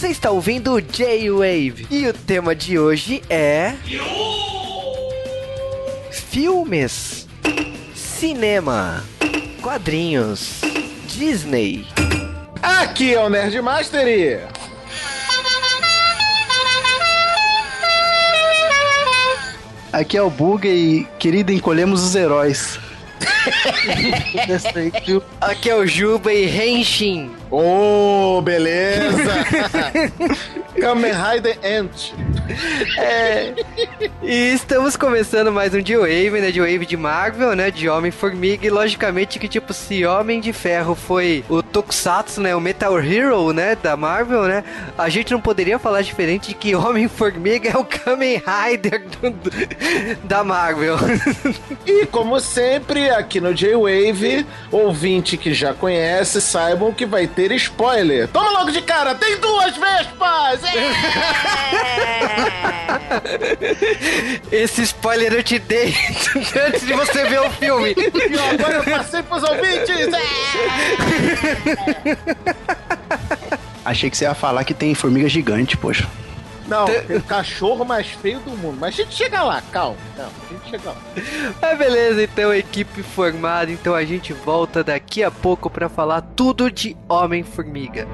Você está ouvindo o J-Wave e o tema de hoje é. Filmes, cinema, quadrinhos, Disney. Aqui é o Nerd Mastery. Aqui é o Buga e, querido, encolhemos os heróis. Aqui é o Juba e Henshin. Ô, oh, beleza! Kamen Rider Ant. É. E estamos começando mais um D-Wave, né? D-Wave de Marvel, né? De Homem-Formiga. E logicamente que, tipo, se Homem de Ferro foi o Tokusatsu, né? O Metal Hero, né? Da Marvel, né? A gente não poderia falar diferente de que Homem-Formiga é o Kamen Rider do, do, da Marvel. E como sempre, aqui no J-Wave, ouvinte que já conhece, saibam que vai ter spoiler. Toma logo de cara, tem duas Vespas! É! Esse spoiler eu te dei antes de você ver o filme. E agora eu passei pros ouvintes! É! Achei que você ia falar que tem formiga gigante, poxa. Não, tem o cachorro mais feio do mundo. Mas a gente chega lá, calma. Calma, a gente chega lá. Mas beleza, então, equipe formada. Então a gente volta daqui a pouco para falar tudo de Homem-Formiga.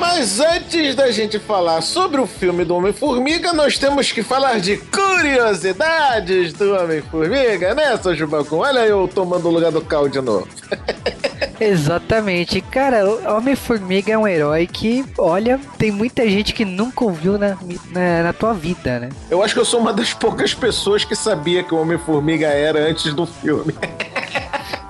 Mas antes da gente falar sobre o filme do Homem-Formiga, nós temos que falar de curiosidades do Homem-Formiga, né, seu Jubacum? Olha eu tomando o lugar do Cal de novo. Exatamente. Cara, Homem-Formiga é um herói que, olha, tem muita gente que nunca ouviu na, na, na, tua vida, né? Eu acho que eu sou uma das poucas pessoas que sabia que o Homem-Formiga era antes do filme.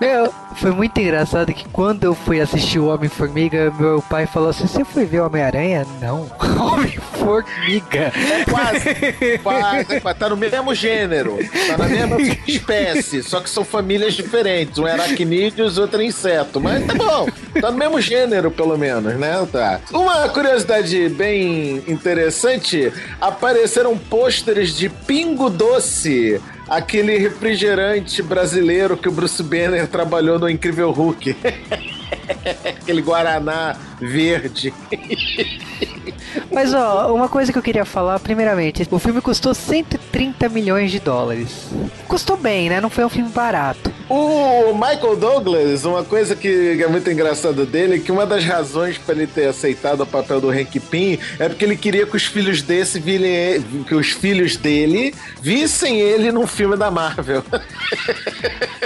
Meu, foi muito engraçado que quando eu fui assistir o Homem-Formiga, meu pai falou assim: Você foi ver o Homem-Aranha? Não. Homem-Formiga. É quase. quase. Tá no mesmo gênero. Tá na mesma espécie. Só que são famílias diferentes. Um é aracnídeos, outro é inseto. Mas tá bom. Tá no mesmo gênero, pelo menos, né? Tá. Uma curiosidade bem interessante: apareceram pôsteres de Pingo Doce aquele refrigerante brasileiro que o Bruce Banner trabalhou no Incrível Hulk. aquele Guaraná verde. Mas ó, uma coisa que eu queria falar, primeiramente, o filme custou 130 milhões de dólares. Custou bem, né? Não foi um filme barato. O Michael Douglas, uma coisa que é muito engraçada dele, é que uma das razões para ele ter aceitado o papel do Hank Pym é porque ele queria que os filhos desse virem, que os filhos dele vissem ele num filme da Marvel.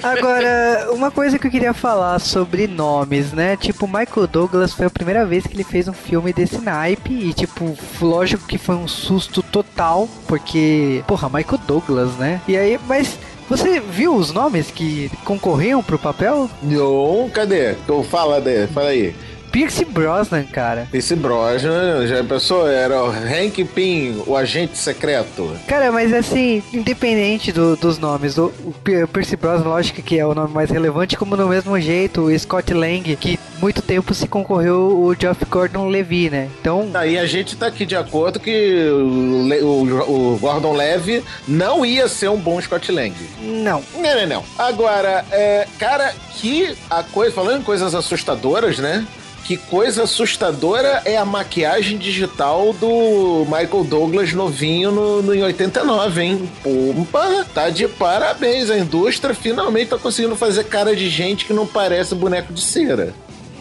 Agora, uma coisa que eu queria falar sobre nomes, né? Tipo, Michael Douglas foi a primeira vez que ele fez um filme desse naipe e, tipo, lógico que foi um susto total, porque, porra, Michael Douglas, né? E aí, mas você viu os nomes que concorriam pro papel? Não, cadê? Então fala, de, fala aí. Pierce Brosnan, cara. Pierce Brosnan, já pensou? Era o Hank Pym, o agente secreto. Cara, mas assim, independente do, dos nomes, o, o Pierce Brosnan, lógico que é o nome mais relevante, como no mesmo jeito o Scott Lang, que muito tempo se concorreu o Geoff Gordon Levy, né? Então. Aí a gente tá aqui de acordo que o, o, o Gordon Levy não ia ser um bom Scott Lang. Não. Não, não, não. Agora, é, cara, que a coisa, falando em coisas assustadoras, né? Que coisa assustadora é a maquiagem digital do Michael Douglas novinho no, no, em 89, hein? Opa, tá de parabéns. A indústria finalmente tá conseguindo fazer cara de gente que não parece boneco de cera.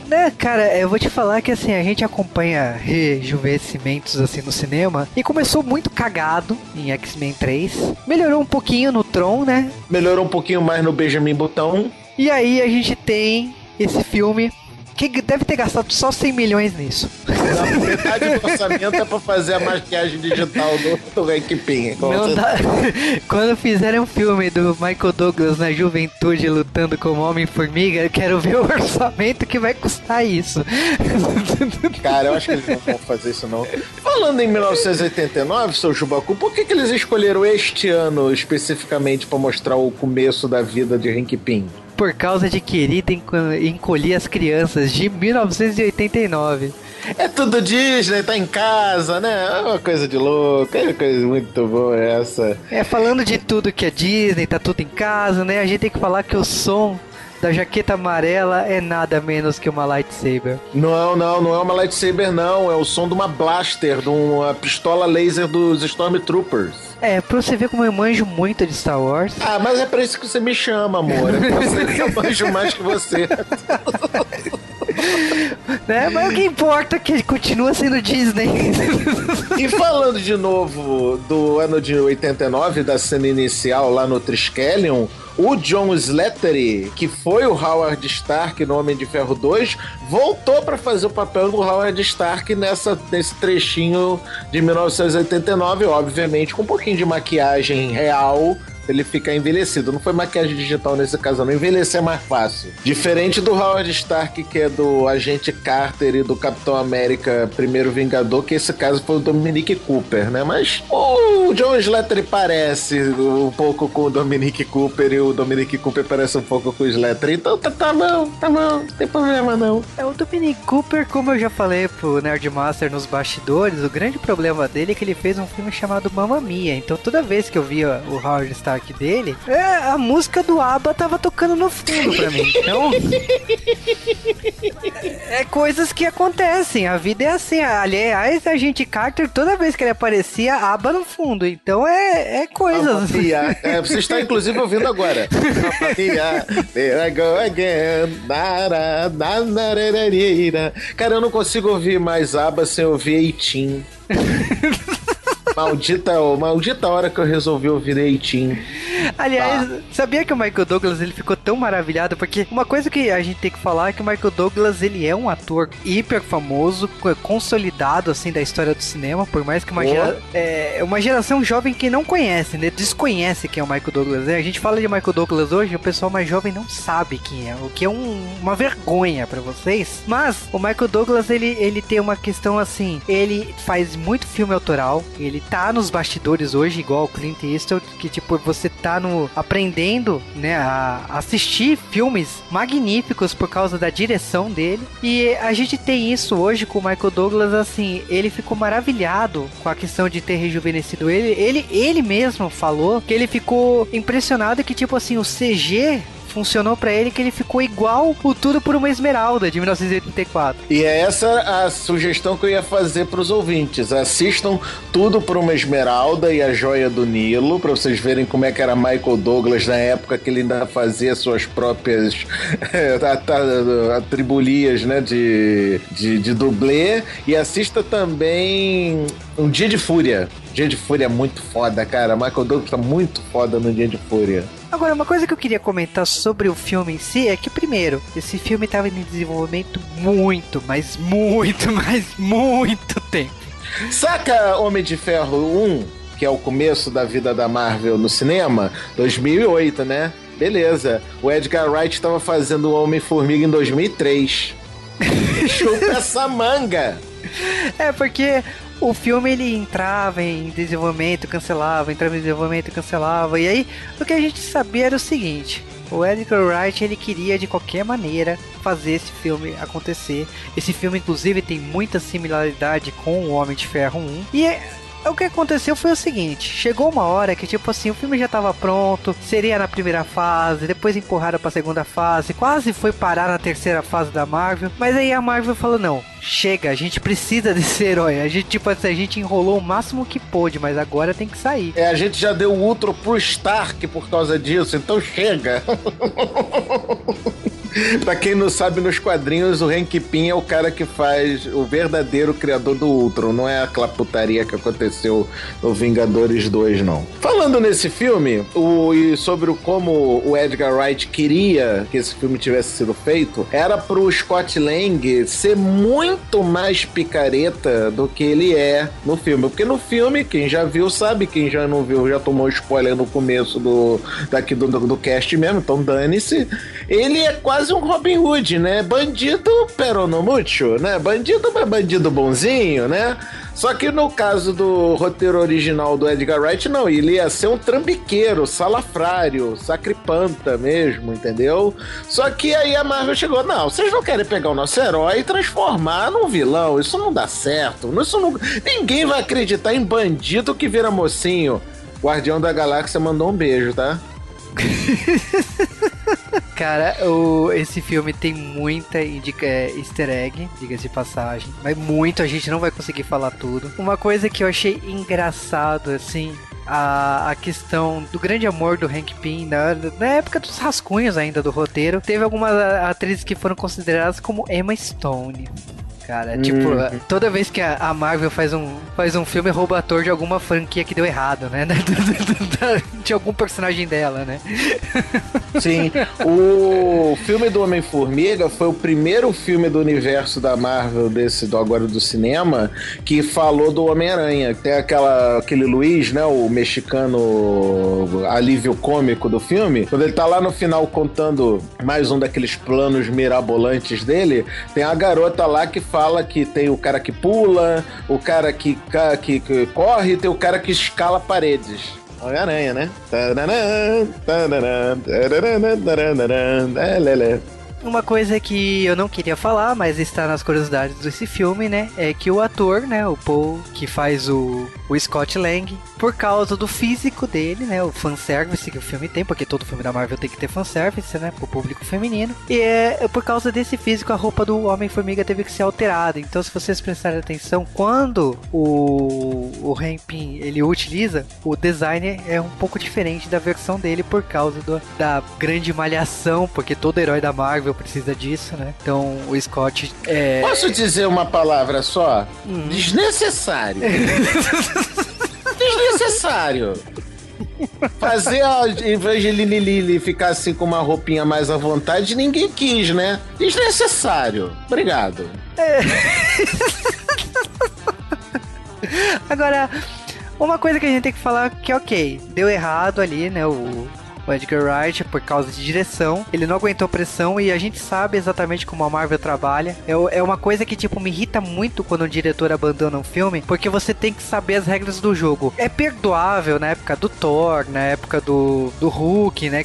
Né, cara, eu vou te falar que assim, a gente acompanha rejuvenescimentos assim no cinema e começou muito cagado em X-Men 3. Melhorou um pouquinho no Tron, né? Melhorou um pouquinho mais no Benjamin Button. E aí a gente tem esse filme que deve ter gastado só 100 milhões nisso. Na metade do orçamento é pra fazer a maquiagem digital do, do Hank Pym. Dá... Quando fizerem um filme do Michael Douglas na juventude lutando como Homem-Formiga, eu quero ver o orçamento que vai custar isso. Cara, eu acho que eles não vão fazer isso não. Falando em 1989, seu Jubacu, por que, que eles escolheram este ano especificamente para mostrar o começo da vida de Hank Pym? Por causa de querida encolher as crianças de 1989. É tudo Disney, tá em casa, né? É uma coisa de louco, é uma coisa muito boa essa. É, falando de tudo que é Disney, tá tudo em casa, né? A gente tem que falar que o som da jaqueta amarela é nada menos que uma lightsaber. Não, não, não é uma lightsaber, não. É o som de uma blaster, de uma pistola laser dos Stormtroopers. É, pra você ver como eu manjo muito de Star Wars. Ah, mas é pra isso que você me chama, amor. É pra você que eu manjo mais que você. né? Mas o que importa é que ele continua sendo Disney. e falando de novo do ano de 89, da cena inicial lá no Triskelion, o John Slattery, que foi o Howard Stark no Homem de Ferro 2, voltou para fazer o papel do Howard Stark nessa, nesse trechinho de 1989, obviamente com um pouquinho de maquiagem real ele ficar envelhecido. Não foi maquiagem digital nesse caso, não. Envelhecer é mais fácil. Diferente do Howard Stark, que é do Agente Carter e do Capitão América Primeiro Vingador, que esse caso foi o Dominic Cooper, né? Mas o John Slattery parece um pouco com o Dominic Cooper e o Dominic Cooper parece um pouco com o Slattery. Então tá, tá bom, tá bom, não tem problema não. É, o Dominic Cooper, como eu já falei pro Nerdmaster nos bastidores, o grande problema dele é que ele fez um filme chamado Mamma Mia. Então toda vez que eu via o Howard Stark dele, é, a música do ABBA tava tocando no fundo pra mim. Então. é coisas que acontecem. A vida é assim. Aliás, a gente Carter, toda vez que ele aparecia, ABBA no fundo. Então é, é coisas. É, você está inclusive ouvindo agora. There I go again. Cara, eu não consigo ouvir mais ABBA sem ouvir Eitin. Maldita, maldita hora que eu resolvi ouvir Eitin. Aliás, tá. sabia que o Michael Douglas ele ficou tão maravilhado? Porque uma coisa que a gente tem que falar é que o Michael Douglas ele é um ator hiper famoso, consolidado assim da história do cinema, por mais que uma, gera, é, uma geração jovem que não conhece, né? Desconhece quem é o Michael Douglas. Né? A gente fala de Michael Douglas hoje, o pessoal mais jovem não sabe quem é, o que é um, uma vergonha para vocês. Mas o Michael Douglas ele, ele tem uma questão assim, ele faz muito filme autoral, ele tá nos bastidores hoje, igual o Clint Eastwood, que tipo, você tá no aprendendo, né, a assistir filmes magníficos por causa da direção dele. E a gente tem isso hoje com o Michael Douglas, assim, ele ficou maravilhado com a questão de ter rejuvenescido ele. Ele, ele mesmo falou que ele ficou impressionado que, tipo assim, o CG funcionou para ele que ele ficou igual o Tudo por uma Esmeralda de 1984. E é essa a sugestão que eu ia fazer para os ouvintes. Assistam Tudo por uma Esmeralda e a Joia do Nilo para vocês verem como é que era Michael Douglas na época que ele ainda fazia suas próprias atribulias, né, de, de, de dublê e assista também Um Dia de Fúria. Dia de Fúria é muito foda, cara. Michael Douglas tá muito foda no Dia de Fúria. Agora, uma coisa que eu queria comentar sobre o filme em si é que, primeiro, esse filme estava em desenvolvimento muito, mas muito, mas muito tempo. Saca Homem de Ferro 1, que é o começo da vida da Marvel no cinema? 2008, né? Beleza. O Edgar Wright estava fazendo o Homem-Formiga em 2003. Chupa essa manga! É porque o filme ele entrava em desenvolvimento, cancelava, entrava em desenvolvimento, cancelava. E aí, o que a gente sabia era o seguinte: o Edgar Wright ele queria de qualquer maneira fazer esse filme acontecer. Esse filme, inclusive, tem muita similaridade com o Homem de Ferro 1. E é, o que aconteceu foi o seguinte: chegou uma hora que, tipo assim, o filme já tava pronto, seria na primeira fase, depois empurraram pra segunda fase, quase foi parar na terceira fase da Marvel. Mas aí a Marvel falou: não, chega, a gente precisa desse herói. A gente, tipo assim, a gente enrolou o máximo que pôde, mas agora tem que sair. É, a gente já deu o Ultra pro Stark por causa disso, então chega. pra quem não sabe, nos quadrinhos, o Hank Pym é o cara que faz o verdadeiro criador do Ultron. Não é aquela putaria que aconteceu no Vingadores 2, não. Falando nesse filme, o, e sobre o, como o Edgar Wright queria que esse filme tivesse sido feito, era pro Scott Lang ser muito mais picareta do que ele é no filme. Porque no filme, quem já viu sabe, quem já não viu já tomou spoiler no começo do, daqui do, do, do cast mesmo, então dane-se. Ele é quase quase um Robin Hood, né? Bandido peronomútil, né? Bandido, mas bandido bonzinho, né? Só que no caso do roteiro original do Edgar Wright, não, ele ia ser um trambiqueiro, salafrário, sacripanta mesmo, entendeu? Só que aí a Marvel chegou, não, vocês não querem pegar o nosso herói e transformar num vilão, isso não dá certo, isso não... ninguém vai acreditar em bandido que vira mocinho. Guardião da Galáxia mandou um beijo, tá? Cara, o, esse filme tem muita indica, é, easter egg, diga-se de passagem. Mas muito, a gente não vai conseguir falar tudo. Uma coisa que eu achei engraçado, assim, a, a questão do grande amor do Hank Pym na, na época dos rascunhos ainda do roteiro. Teve algumas atrizes que foram consideradas como Emma Stone cara. Tipo, uhum. toda vez que a Marvel faz um, faz um filme, rouba ator de alguma franquia que deu errado, né? de algum personagem dela, né? Sim. O filme do Homem-Formiga foi o primeiro filme do universo da Marvel, desse do agora do cinema, que falou do Homem-Aranha. Tem aquela, aquele Luiz, né? O mexicano alívio cômico do filme. Quando ele tá lá no final contando mais um daqueles planos mirabolantes dele, tem a garota lá que fala que tem o cara que pula, o cara que, que, que corre tem o cara que escala paredes. Homem-Aranha, né? Uma coisa que eu não queria falar, mas está nas curiosidades desse filme, né? É que o ator, né? O Paul, que faz o, o Scott Lang, por causa do físico dele, né? O fanservice que o filme tem, porque todo filme da Marvel tem que ter fanservice, né? Pro público feminino. E é por causa desse físico, a roupa do Homem-Formiga teve que ser alterada. Então, se vocês prestarem atenção, quando o, o Rampin ele utiliza, o design é um pouco diferente da versão dele por causa do, da grande malhação, porque todo herói da Marvel Marvel precisa disso, né? Então o Scott é. Posso dizer uma palavra só? Hum. Desnecessário. Desnecessário. Fazer a Evangeline Lilly ficar assim com uma roupinha mais à vontade, ninguém quis, né? Desnecessário. Obrigado. É. Agora, uma coisa que a gente tem que falar que é ok, deu errado ali, né? O, o Edgar Wright por causa de direção. Ele não aguentou pressão e a gente sabe exatamente como a Marvel trabalha. É, é uma coisa que, tipo, me irrita muito quando um diretor abandona um filme, porque você tem que saber as regras do jogo. É perdoável na época do Thor, na época do, do Hulk, né?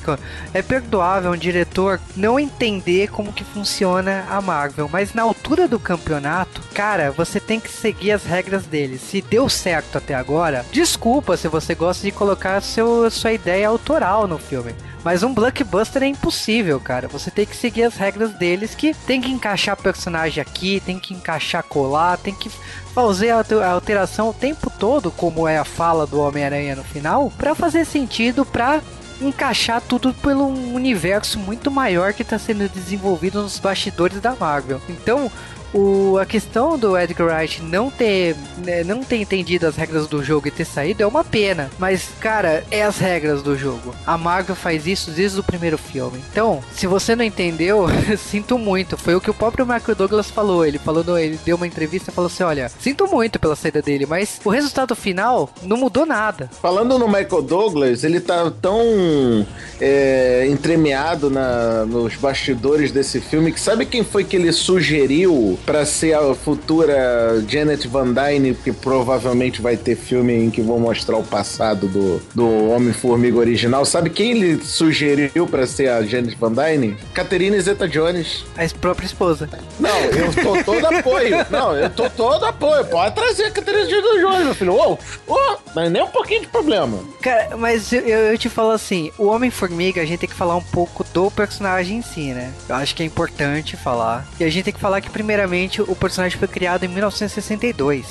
É perdoável um diretor não entender como que funciona a Marvel, mas na altura do campeonato, cara, você tem que seguir as regras dele. Se deu certo até agora, desculpa se você gosta de colocar seu, sua ideia autoral no filme. Mas um blockbuster é impossível, cara. Você tem que seguir as regras deles, que tem que encaixar personagem aqui, tem que encaixar colar, tem que fazer a alteração o tempo todo, como é a fala do Homem-Aranha no final, para fazer sentido, para encaixar tudo pelo universo muito maior que está sendo desenvolvido nos bastidores da Marvel. Então, o, a questão do Edgar Wright não ter, né, não ter entendido as regras do jogo e ter saído é uma pena. Mas, cara, é as regras do jogo. A Marvel faz isso desde o primeiro filme. Então, se você não entendeu, sinto muito. Foi o que o próprio Michael Douglas falou. Ele falou, no, ele deu uma entrevista e falou assim: olha, sinto muito pela saída dele, mas o resultado final não mudou nada. Falando no Michael Douglas, ele tá tão é, entremeado na, nos bastidores desse filme que sabe quem foi que ele sugeriu para ser a futura Janet Van Dyne, que provavelmente vai ter filme em que vão mostrar o passado do, do Homem-Formiga original. Sabe quem ele sugeriu para ser a Janet Van Dyne? Catherine Zeta-Jones. A própria esposa. Não, eu tô todo apoio. Não, eu tô todo apoio. Pode trazer a Catherine Zeta-Jones, meu filho. Ô, oh, oh, mas nem um pouquinho de problema. Cara, mas eu, eu te falo assim, o Homem-Formiga, a gente tem que falar um pouco do personagem em si, né? Eu acho que é importante falar. E a gente tem que falar que, primeiramente, primeiramente, o personagem foi criado em 1962.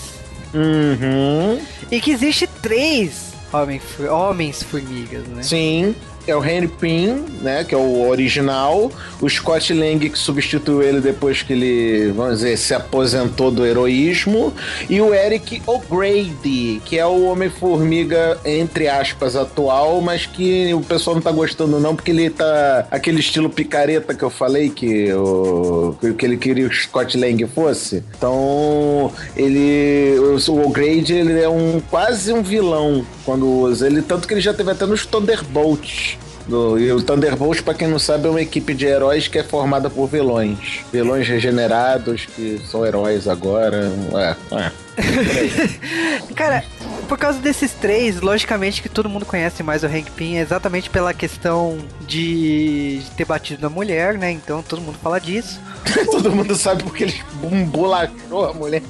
Uhum. E que existe três homens-formigas, né? Sim é o Henry Pym, né, que é o original, o Scott Lang que substituiu ele depois que ele, vamos dizer, se aposentou do heroísmo, e o Eric O'Grady, que é o Homem-Formiga entre aspas atual, mas que o pessoal não tá gostando não porque ele tá aquele estilo picareta que eu falei que o que ele queria que o Scott Lang fosse. Então, ele o O'Grady, ele é um quase um vilão quando usa ele, tanto que ele já teve até nos Thunderbolts do, e o Thunderbolts, pra quem não sabe, é uma equipe de heróis que é formada por vilões. Vilões regenerados que são heróis agora. É, é. Cara, por causa desses três, logicamente que todo mundo conhece mais o Hank Pym, exatamente pela questão de ter batido na mulher, né? Então todo mundo fala disso. todo mundo sabe porque ele embolachou a mulher.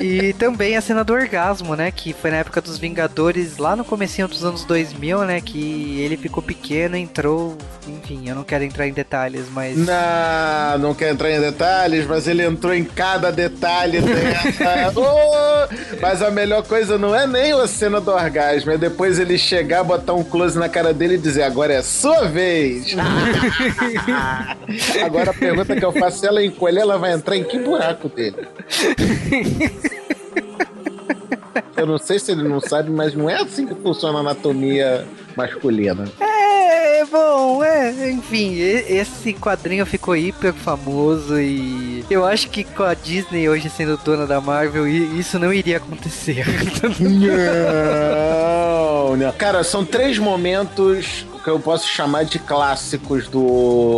E também a cena do orgasmo, né? Que foi na época dos Vingadores, lá no comecinho dos anos 2000, né? Que ele ficou pequeno, entrou... Enfim, eu não quero entrar em detalhes, mas... Não, não quero entrar em detalhes, mas ele entrou em cada detalhe dela. oh, mas a melhor coisa não é nem a cena do orgasmo, é depois ele chegar, botar um close na cara dele e dizer, agora é sua vez. agora a pergunta que eu faço, se ela encolher, ela vai entrar em que buraco dele? Eu não sei se ele não sabe, mas não é assim que funciona a anatomia masculina. É, bom, é, enfim, esse quadrinho ficou hiper famoso e eu acho que com a Disney hoje sendo dona da Marvel, isso não iria acontecer. não, não. Cara, são três momentos que eu posso chamar de clássicos do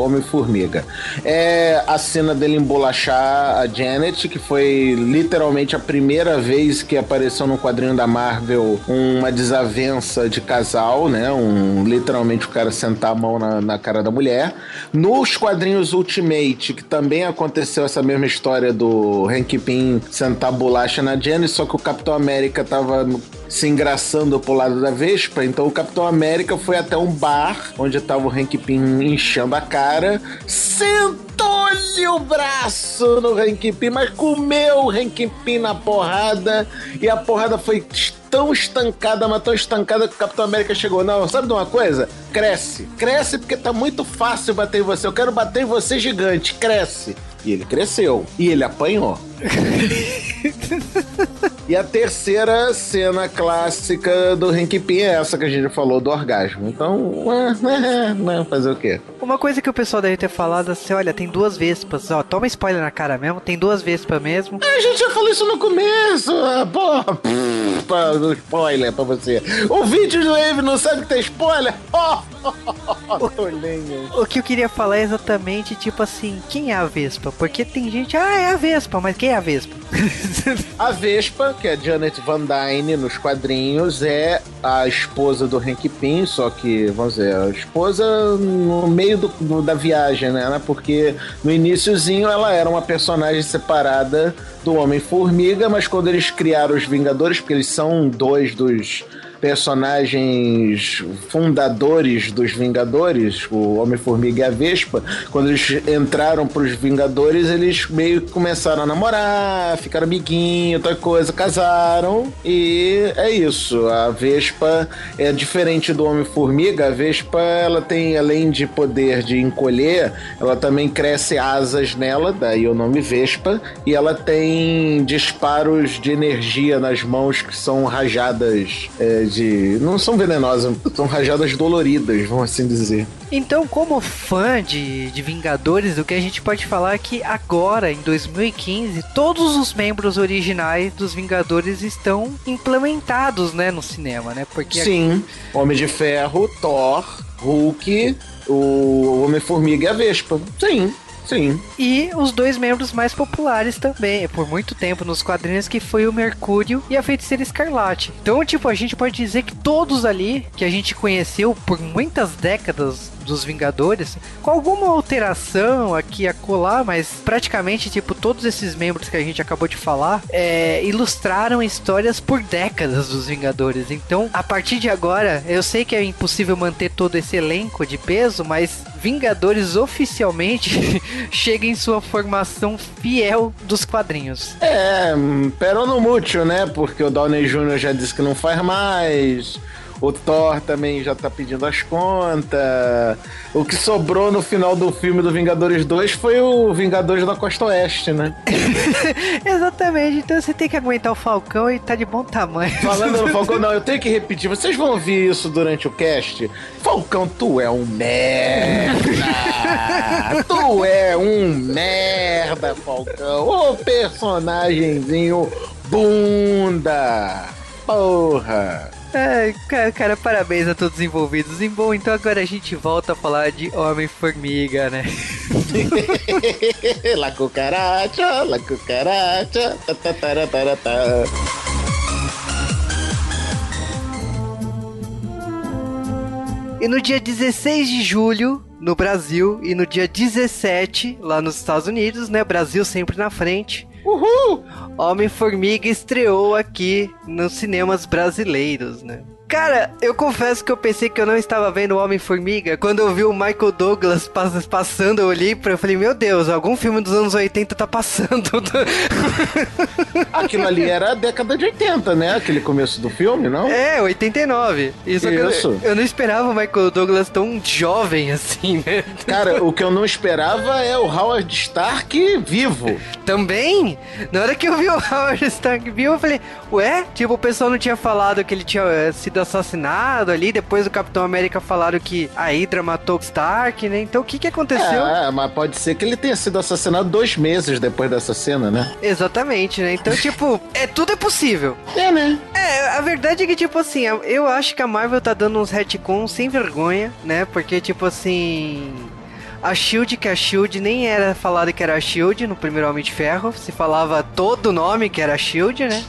Homem-Formiga. É a cena dele embolachar a Janet, que foi literalmente a primeira vez que apareceu no quadrinho da Marvel uma desavença de casal, né? Um, literalmente o cara sentar a mão na, na cara da mulher. Nos quadrinhos Ultimate, que também aconteceu essa mesma história do Hank Pym sentar bolacha na Janet, só que o Capitão América tava se engraçando pro lado da Vespa, então o Capitão América foi até um bar onde tava o Hank Pym enchendo a cara, sentou-lhe o braço no Hank Pym, mas comeu o Hank Pym na porrada e a porrada foi tão estancada, mas tão estancada que o Capitão América chegou. Não, sabe de uma coisa? Cresce. Cresce porque tá muito fácil bater em você. Eu quero bater em você gigante. Cresce. E ele cresceu. E ele apanhou. E a terceira cena clássica do Hank Pym é essa que a gente falou do orgasmo. Então, é, é, fazer o quê? Uma coisa que o pessoal deve ter falado assim, olha, tem duas vespas, ó, toma spoiler na cara mesmo, tem duas vespas mesmo. A gente já falou isso no começo, pô, pff, spoiler pra você. O vídeo do Wave não sabe que tem spoiler? Oh, o, o que eu queria falar é exatamente, tipo assim, quem é a Vespa? Porque tem gente, ah, é a Vespa, mas quem é a Vespa? a Vespa, que é Janet Van Dyne nos quadrinhos, é a esposa do Hank Pym, só que, vamos dizer, a esposa no meio do, do, da viagem, né? Porque no iníciozinho ela era uma personagem separada do Homem-Formiga, mas quando eles criaram os Vingadores, porque eles são dois dos personagens fundadores dos Vingadores, o Homem-Formiga e a Vespa, quando eles entraram pros Vingadores, eles meio que começaram a namorar, ficaram amiguinho, tal coisa, casaram e é isso. A Vespa é diferente do Homem-Formiga, a Vespa ela tem, além de poder de encolher, ela também cresce asas nela, daí o nome Vespa, e ela tem disparos de energia nas mãos que são rajadas é, de. Não são venenosas, são rajadas doloridas, vamos assim dizer. Então, como fã de, de Vingadores, o que a gente pode falar é que agora, em 2015, todos os membros originais dos Vingadores estão implementados, né, no cinema, né? Porque Sim, aqui... Homem de Ferro, Thor, Hulk, o Homem-Formiga e a Vespa. Sim. Sim. E os dois membros mais populares também, por muito tempo nos quadrinhos, que foi o Mercúrio e a Feiticeira Escarlate. Então, tipo, a gente pode dizer que todos ali que a gente conheceu por muitas décadas dos Vingadores, com alguma alteração aqui a colar, mas praticamente, tipo, todos esses membros que a gente acabou de falar é, ilustraram histórias por décadas dos Vingadores. Então, a partir de agora, eu sei que é impossível manter todo esse elenco de peso, mas Vingadores oficialmente chega em sua formação fiel dos quadrinhos. É, pero no mútil, né? Porque o Downey Jr. já disse que não faz mais. O Thor também já tá pedindo as contas. O que sobrou no final do filme do Vingadores 2 foi o Vingadores da Costa Oeste, né? Exatamente. Então você tem que aguentar o Falcão e tá de bom tamanho. Falando no Falcão, não, eu tenho que repetir. Vocês vão ouvir isso durante o cast. Falcão, tu é um merda! tu é um merda, Falcão! Ô personagemzinho bunda! Porra! É, cara, cara, parabéns a todos os envolvidos. E bom, então agora a gente volta a falar de Homem-Formiga, né? la cucaracha, la cucaracha, ta, ta, ta, ta, ta. E no dia 16 de julho, no Brasil, e no dia 17, lá nos Estados Unidos, né? Brasil sempre na frente Uhul! Homem-Formiga estreou aqui nos cinemas brasileiros, né? Cara, eu confesso que eu pensei que eu não estava vendo o Homem-Formiga. Quando eu vi o Michael Douglas pass passando, eu olhei pra eu falei, meu Deus, algum filme dos anos 80 tá passando. Aquilo ali era a década de 80, né? Aquele começo do filme, não? É, 89. Isso, Isso. Eu, eu, não esperava o Michael Douglas tão jovem assim, né? Cara, o que eu não esperava é o Howard Stark vivo. Também? Na hora que eu vi o Howard Stark vivo, eu falei, ué? Tipo, o pessoal não tinha falado que ele tinha sido assassinado ali. Depois o Capitão América falaram que a Hydra matou Stark, né? Então o que que aconteceu? É, mas pode ser que ele tenha sido assassinado dois meses depois dessa cena, né? Exatamente, né? Então, tipo, é tudo é possível. É, né? É, a verdade é que, tipo assim, eu acho que a Marvel tá dando uns retcons sem vergonha, né? Porque, tipo assim. A Shield, que a Shield nem era falado que era a Shield no primeiro Homem de Ferro, se falava todo o nome que era a Shield, né?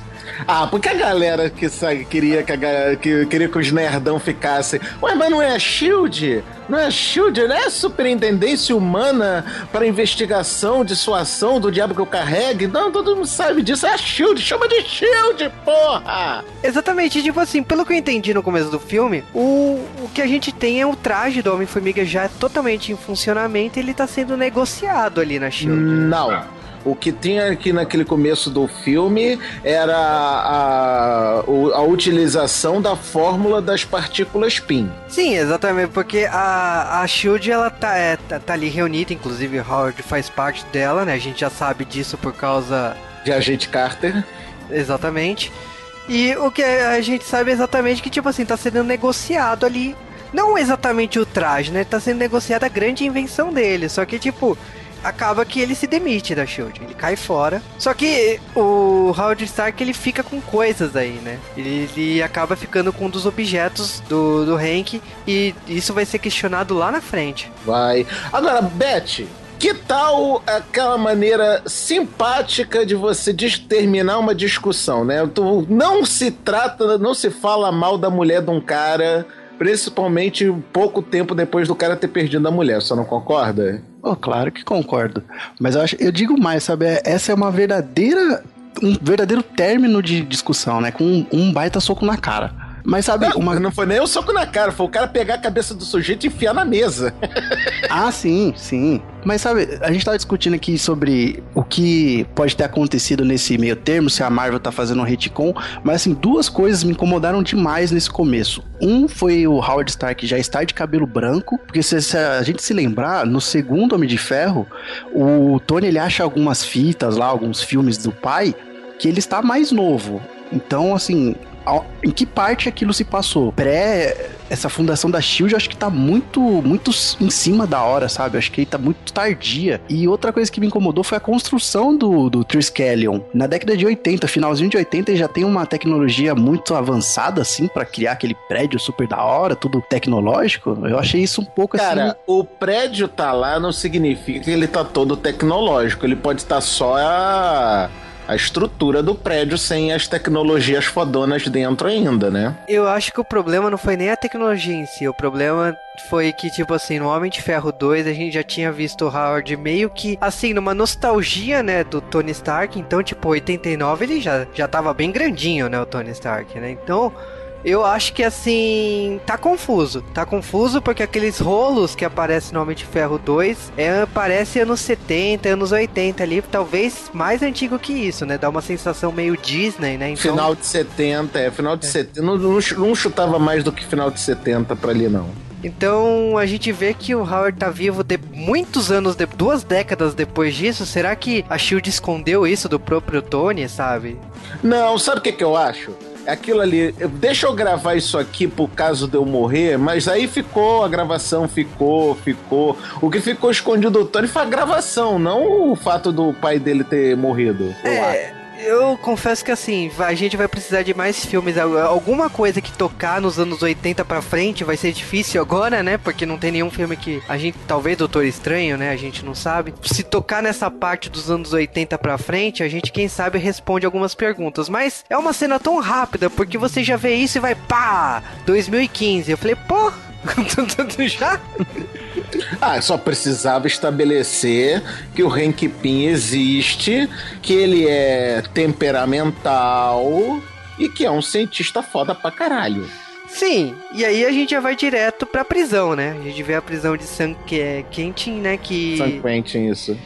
Ah, porque a galera que sabe, queria que, a, que queria que os nerdão ficassem. Ué, mas não é a Shield? Não é a Shield, não é a Superintendência Humana para Investigação, Dissuasão do Diabo que eu carregue? Não, todo mundo sabe disso. É a Shield, chama de Shield, porra! Exatamente, tipo assim, pelo que eu entendi no começo do filme, o, o que a gente tem é o traje do Homem-Formiga já totalmente em funcionamento e ele tá sendo negociado ali na Shield. Não. O que tinha aqui naquele começo do filme era a, a, utilização da fórmula das partículas PIN. Sim, exatamente, porque a, a SHIELD ela tá, é, tá, tá, ali reunida, inclusive Howard faz parte dela, né? A gente já sabe disso por causa... De Agente Carter. Exatamente. E o que a gente sabe exatamente que, tipo assim, tá sendo negociado ali não exatamente o traje, né? Tá sendo negociada a grande invenção dele. Só que, tipo, acaba que ele se demite da Shield, ele cai fora. Só que o Howard Stark ele fica com coisas aí, né? Ele, ele acaba ficando com um dos objetos do, do Hank e isso vai ser questionado lá na frente. Vai. Agora, Beth, que tal aquela maneira simpática de você terminar uma discussão, né? Tu, não se trata, não se fala mal da mulher de um cara Principalmente pouco tempo depois do cara ter perdido a mulher, você não concorda? Oh, claro que concordo. Mas eu, acho, eu digo mais, sabe? É, essa é uma verdadeira. Um verdadeiro término de discussão, né? Com um, um baita soco na cara. Mas sabe, não, uma... não foi nem o soco na cara, foi o cara pegar a cabeça do sujeito e enfiar na mesa. ah, sim, sim. Mas sabe, a gente tava discutindo aqui sobre o que pode ter acontecido nesse meio termo, se a Marvel tá fazendo um retcon, mas assim, duas coisas me incomodaram demais nesse começo. Um foi o Howard Stark já estar de cabelo branco, porque se, se a gente se lembrar, no segundo Homem de Ferro, o Tony ele acha algumas fitas lá, alguns filmes do pai, que ele está mais novo. Então, assim, em que parte aquilo se passou? Pré essa fundação da Shield, eu acho que tá muito muito em cima da hora, sabe? Eu acho que tá muito tardia. E outra coisa que me incomodou foi a construção do, do Triskelion. Na década de 80, finalzinho de 80, já tem uma tecnologia muito avançada, assim, para criar aquele prédio super da hora, tudo tecnológico. Eu achei isso um pouco Cara, assim. Cara, o prédio tá lá não significa que ele tá todo tecnológico. Ele pode estar só a a estrutura do prédio sem as tecnologias fodonas dentro ainda, né? Eu acho que o problema não foi nem a tecnologia em si, o problema foi que, tipo assim, no Homem de Ferro 2 a gente já tinha visto o Howard meio que, assim, numa nostalgia, né, do Tony Stark, então, tipo, 89 ele já, já tava bem grandinho, né, o Tony Stark, né, então eu acho que assim. Tá confuso. Tá confuso porque aqueles rolos que aparecem no Homem de Ferro 2 é, parece anos 70, anos 80 ali, talvez mais antigo que isso, né? Dá uma sensação meio Disney, né? Então... Final de 70, é. Final de é. 70. Não, não, chutava mais do que final de 70 pra ali, não. Então a gente vê que o Howard tá vivo de muitos anos, de, duas décadas depois disso. Será que a Shield escondeu isso do próprio Tony, sabe? Não, sabe o que, que eu acho? Aquilo ali, deixa eu gravar isso aqui por caso de eu morrer, mas aí ficou, a gravação ficou, ficou. O que ficou escondido do Tony foi a gravação, não o fato do pai dele ter morrido. É, eu confesso que assim, a gente vai precisar de mais filmes. Alguma coisa que tocar nos anos 80 pra frente vai ser difícil agora, né? Porque não tem nenhum filme que a gente. Talvez Doutor Estranho, né? A gente não sabe. Se tocar nessa parte dos anos 80 pra frente, a gente, quem sabe, responde algumas perguntas. Mas é uma cena tão rápida, porque você já vê isso e vai pá! 2015. Eu falei, pô Já? Ah, só precisava estabelecer que o Hank Pym existe, que ele é temperamental e que é um cientista foda pra caralho. Sim, e aí a gente já vai direto pra prisão, né? A gente vê a prisão de San Quentin, né? Que. San Quentin, isso.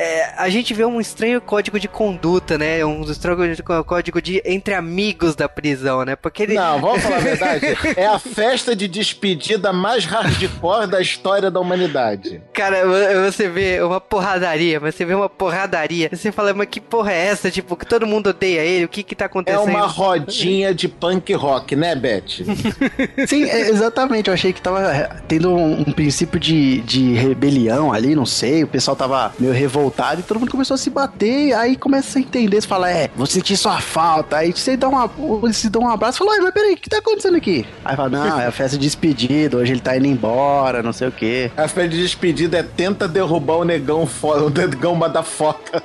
É, a gente vê um estranho código de conduta, né? Um estranho código de entre amigos da prisão, né? Porque ele... Não, vamos falar a verdade. é a festa de despedida mais hardcore da história da humanidade. Cara, você vê uma porradaria, você vê uma porradaria. Você fala, mas que porra é essa? Tipo, que todo mundo odeia ele, o que que tá acontecendo? É uma rodinha de punk rock, né, Beth? Sim, é, exatamente. Eu achei que tava tendo um, um princípio de, de rebelião ali, não sei. O pessoal tava meio revoltado revoltado e todo mundo começou a se bater. Aí começa a entender, você fala, é, vou sentir sua falta. Aí você dá uma, você dá um abraço e fala, mas peraí, o que tá acontecendo aqui? Aí fala, não, é a festa de despedida, hoje ele tá indo embora, não sei o quê. A festa de despedida é tenta derrubar o negão foda, o negão da foca.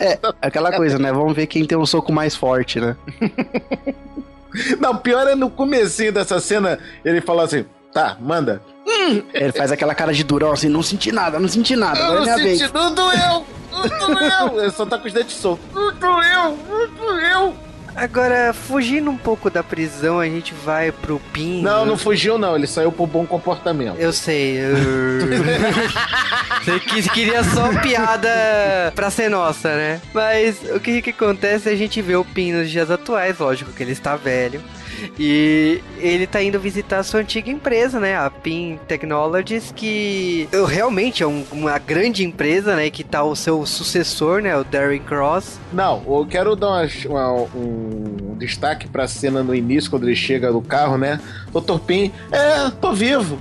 É, aquela coisa, né? Vamos ver quem tem um soco mais forte, né? Não, pior é no comecinho dessa cena, ele fala assim, tá, manda. Hum. Ele faz aquela cara de durão assim, não senti nada, não senti nada. Eu não senti, vez. não doeu, não doeu. Ele só tá com os dentes soltos. Não doeu, não doeu. Agora, fugindo um pouco da prisão, a gente vai pro PIN. Não, não fugiu não, ele saiu pro bom comportamento. Eu sei. Eu... Você queria só piada pra ser nossa, né? Mas o que que acontece? A gente vê o PIN nos dias atuais, lógico que ele está velho. E ele tá indo visitar a sua antiga empresa, né? A PIN Technologies, que realmente é um, uma grande empresa, né? Que tá o seu sucessor, né? O Darren Cross. Não, eu quero dar uma, uma, um destaque pra cena no início, quando ele chega no carro, né? Doutor Pin, é, tô vivo.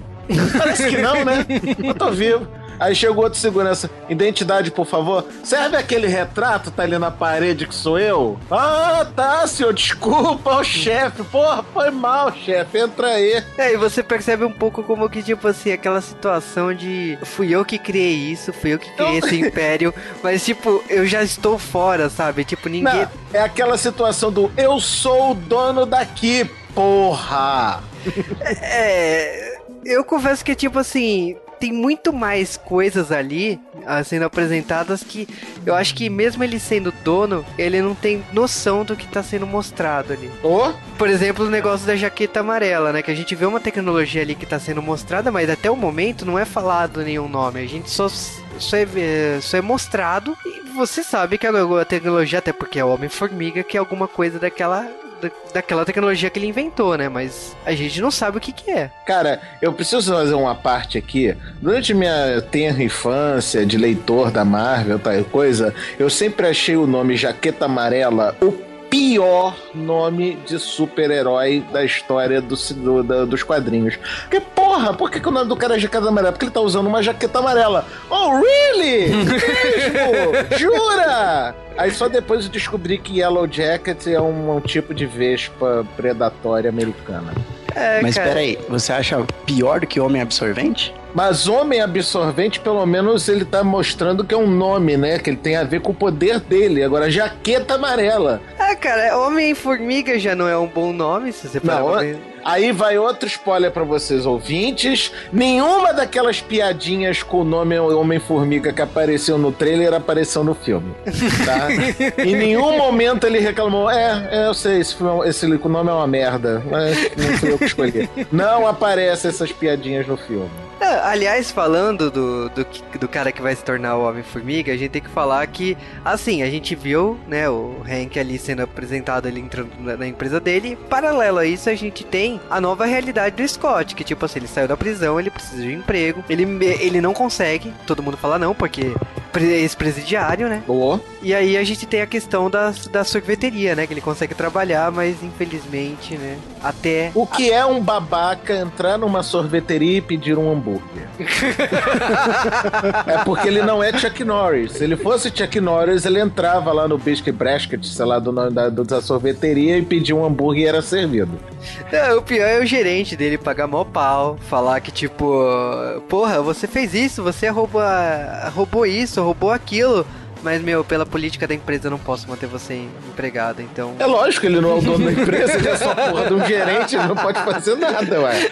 Parece que não, né? Eu tô vivo. Aí chegou outro segurança. Identidade, por favor. Serve aquele retrato, tá ali na parede que sou eu? Ah, tá, senhor. Desculpa, o chefe. Porra, foi mal, chefe. Entra aí. É, e você percebe um pouco como que, tipo assim, aquela situação de fui eu que criei isso, fui eu que criei esse império, mas, tipo, eu já estou fora, sabe? Tipo, ninguém. Não, é aquela situação do eu sou o dono daqui, porra! é. Eu confesso que, tipo assim, tem muito mais coisas ali uh, sendo apresentadas que eu acho que mesmo ele sendo dono, ele não tem noção do que está sendo mostrado ali. Oh? Por exemplo, o negócio da jaqueta amarela, né? Que a gente vê uma tecnologia ali que está sendo mostrada, mas até o momento não é falado nenhum nome. A gente só só é, só é mostrado e você sabe que a, tecnologia, até porque é Homem-Formiga, que é alguma coisa daquela daquela tecnologia que ele inventou, né? Mas a gente não sabe o que, que é. Cara, eu preciso fazer uma parte aqui. Durante minha tenra infância de leitor da Marvel, tal coisa, eu sempre achei o nome Jaqueta Amarela o pior nome de super-herói da história do, do, do, dos quadrinhos. Porque, porra, por que, que o nome do cara é jaqueta amarela? Porque ele tá usando uma jaqueta amarela. Oh, really? Mesmo? Jura? Aí só depois eu descobri que Yellow Jacket é um, um tipo de vespa predatória americana. É, Mas cara. peraí, você acha pior do que Homem Absorvente? Mas Homem Absorvente, pelo menos, ele tá mostrando que é um nome, né? Que ele tem a ver com o poder dele. Agora, Jaqueta Amarela. Ah, cara, Homem-Formiga já não é um bom nome, se você parar não, Aí vai outro spoiler para vocês ouvintes. Nenhuma daquelas piadinhas com o nome Homem-Formiga que apareceu no trailer apareceu no filme. Tá? em nenhum momento ele reclamou: É, é eu sei, esse, filme, esse nome é uma merda. Mas não fui eu que escolhi. Não aparecem essas piadinhas no filme. É, aliás, falando do, do, do, cara que vai se tornar o Homem-Formiga, a gente tem que falar que, assim, a gente viu, né, o Hank ali sendo apresentado, ele entrando na, na empresa dele. Paralelo a isso, a gente tem a nova realidade do Scott, que, tipo assim, ele saiu da prisão, ele precisa de um emprego, ele, ele não consegue, todo mundo fala não, porque ex-presidiário, né? Oh. E aí a gente tem a questão da, da sorveteria, né? Que ele consegue trabalhar, mas infelizmente, né? Até. O que a... é um babaca entrar numa sorveteria e pedir um hambúrguer? É porque ele não é Chuck Norris. Se ele fosse Chuck Norris, ele entrava lá no Biscuit Bresket, sei lá, do da, da sorveteria e pedia um hambúrguer e era servido. O pior é o gerente dele pagar mó pau, falar que tipo, porra, você fez isso, você roubou, roubou isso, roubou aquilo. Mas, meu, pela política da empresa eu não posso manter você empregado, então... É lógico, ele não é o dono da empresa, ele é só porra de um gerente, ele não pode fazer nada, ué.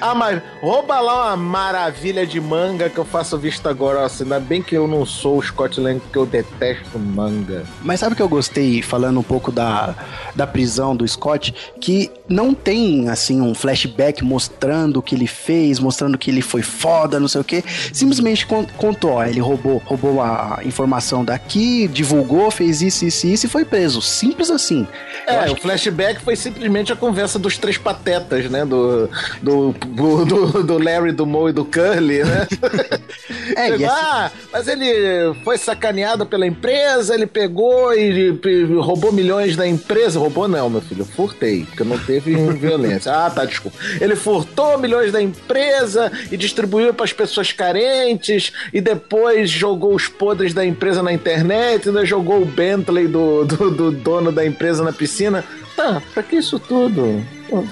Ah, mas rouba lá uma maravilha de manga que eu faço vista grossa. Ainda bem que eu não sou o Scott Lang, porque eu detesto manga. Mas sabe o que eu gostei, falando um pouco da, da prisão do Scott? Que não tem, assim, um flashback mostrando o que ele fez, mostrando que ele foi foda, não sei o quê. Simplesmente contou, ó, ele roubou, roubou a informação daqui, divulgou, fez isso, isso, isso e foi preso. Simples assim. É, o flashback que... foi simplesmente a conversa dos três patetas, né? Do, do, do, do Larry, do Moe e do Curly, né? é, Chegou, ah, mas ele foi sacaneado pela empresa, ele pegou e, e roubou milhões da empresa. Roubou não, meu filho, furtei, porque não teve violência. Ah, tá, desculpa. Ele furtou milhões da empresa e distribuiu para as pessoas carentes e depois jogou os podres da empresa na internet, ainda jogou o Bentley do, do, do dono da empresa na piscina. Tá, pra que isso tudo?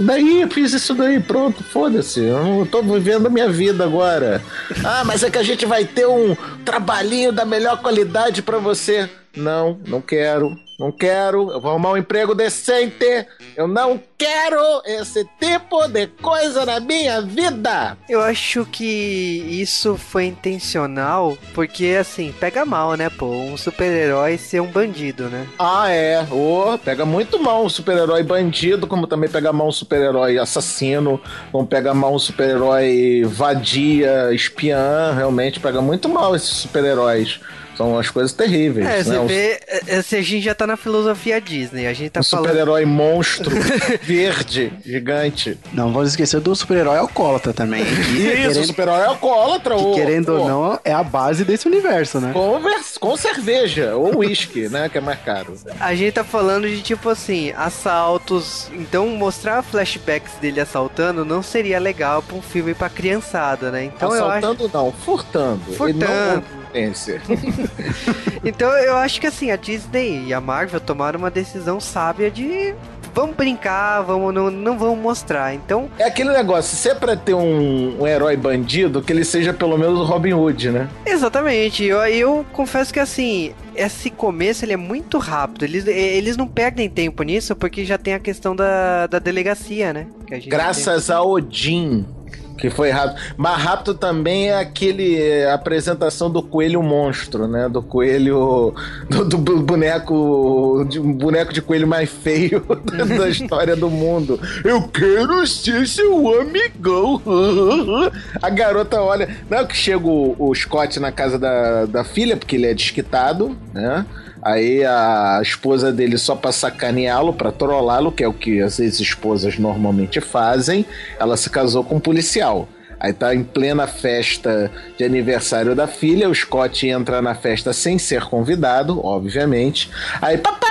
Daí eu fiz isso daí, pronto, foda-se. Eu tô vivendo a minha vida agora. Ah, mas é que a gente vai ter um trabalhinho da melhor qualidade para você. Não, não quero. Não quero, eu vou arrumar um emprego decente. Eu não quero esse tipo de coisa na minha vida. Eu acho que isso foi intencional, porque assim, pega mal, né, pô? Um super-herói ser um bandido, né? Ah, é. Oh, pega muito mal um super-herói bandido, como também pega mal um super-herói assassino, como pega mal um super-herói vadia, espiã. Realmente pega muito mal esses super-heróis. São as coisas terríveis. É, né? você vê, é, se a gente já tá na filosofia Disney, a gente tá um falando... super-herói monstro, verde, gigante. Não vamos esquecer do super-herói alcoólatra também. Isso, querendo... o super-herói alcoólatra. Que, querendo ou não, é a base desse universo, né? Com, com cerveja, ou uísque, né, que é mais caro. A gente tá falando de, tipo assim, assaltos, então mostrar flashbacks dele assaltando não seria legal pra um filme pra criançada, né? Então Assaltando eu acho... não, furtando. Furtando então eu acho que assim, a Disney e a Marvel tomaram uma decisão sábia de vamos brincar, vamos, não, não vamos mostrar. Então. É aquele negócio, se é pra ter um, um herói bandido, que ele seja pelo menos o Robin Hood, né? Exatamente. Eu, eu confesso que assim, esse começo ele é muito rápido. Eles, eles não perdem tempo nisso porque já tem a questão da, da delegacia, né? Graças tem. a Odin. Que foi rápido. Mas rápido também é aquele é, apresentação do coelho monstro, né? Do coelho. Do, do boneco. De, um boneco de coelho mais feio da história do mundo. Eu quero ser seu amigão. A garota olha. Não é que chega o, o Scott na casa da, da filha, porque ele é desquitado, né? Aí a esposa dele, só pra sacaneá-lo, pra trollá-lo, que é o que as ex-esposas normalmente fazem, ela se casou com um policial. Aí tá em plena festa de aniversário da filha, o Scott entra na festa sem ser convidado, obviamente. Aí, papai,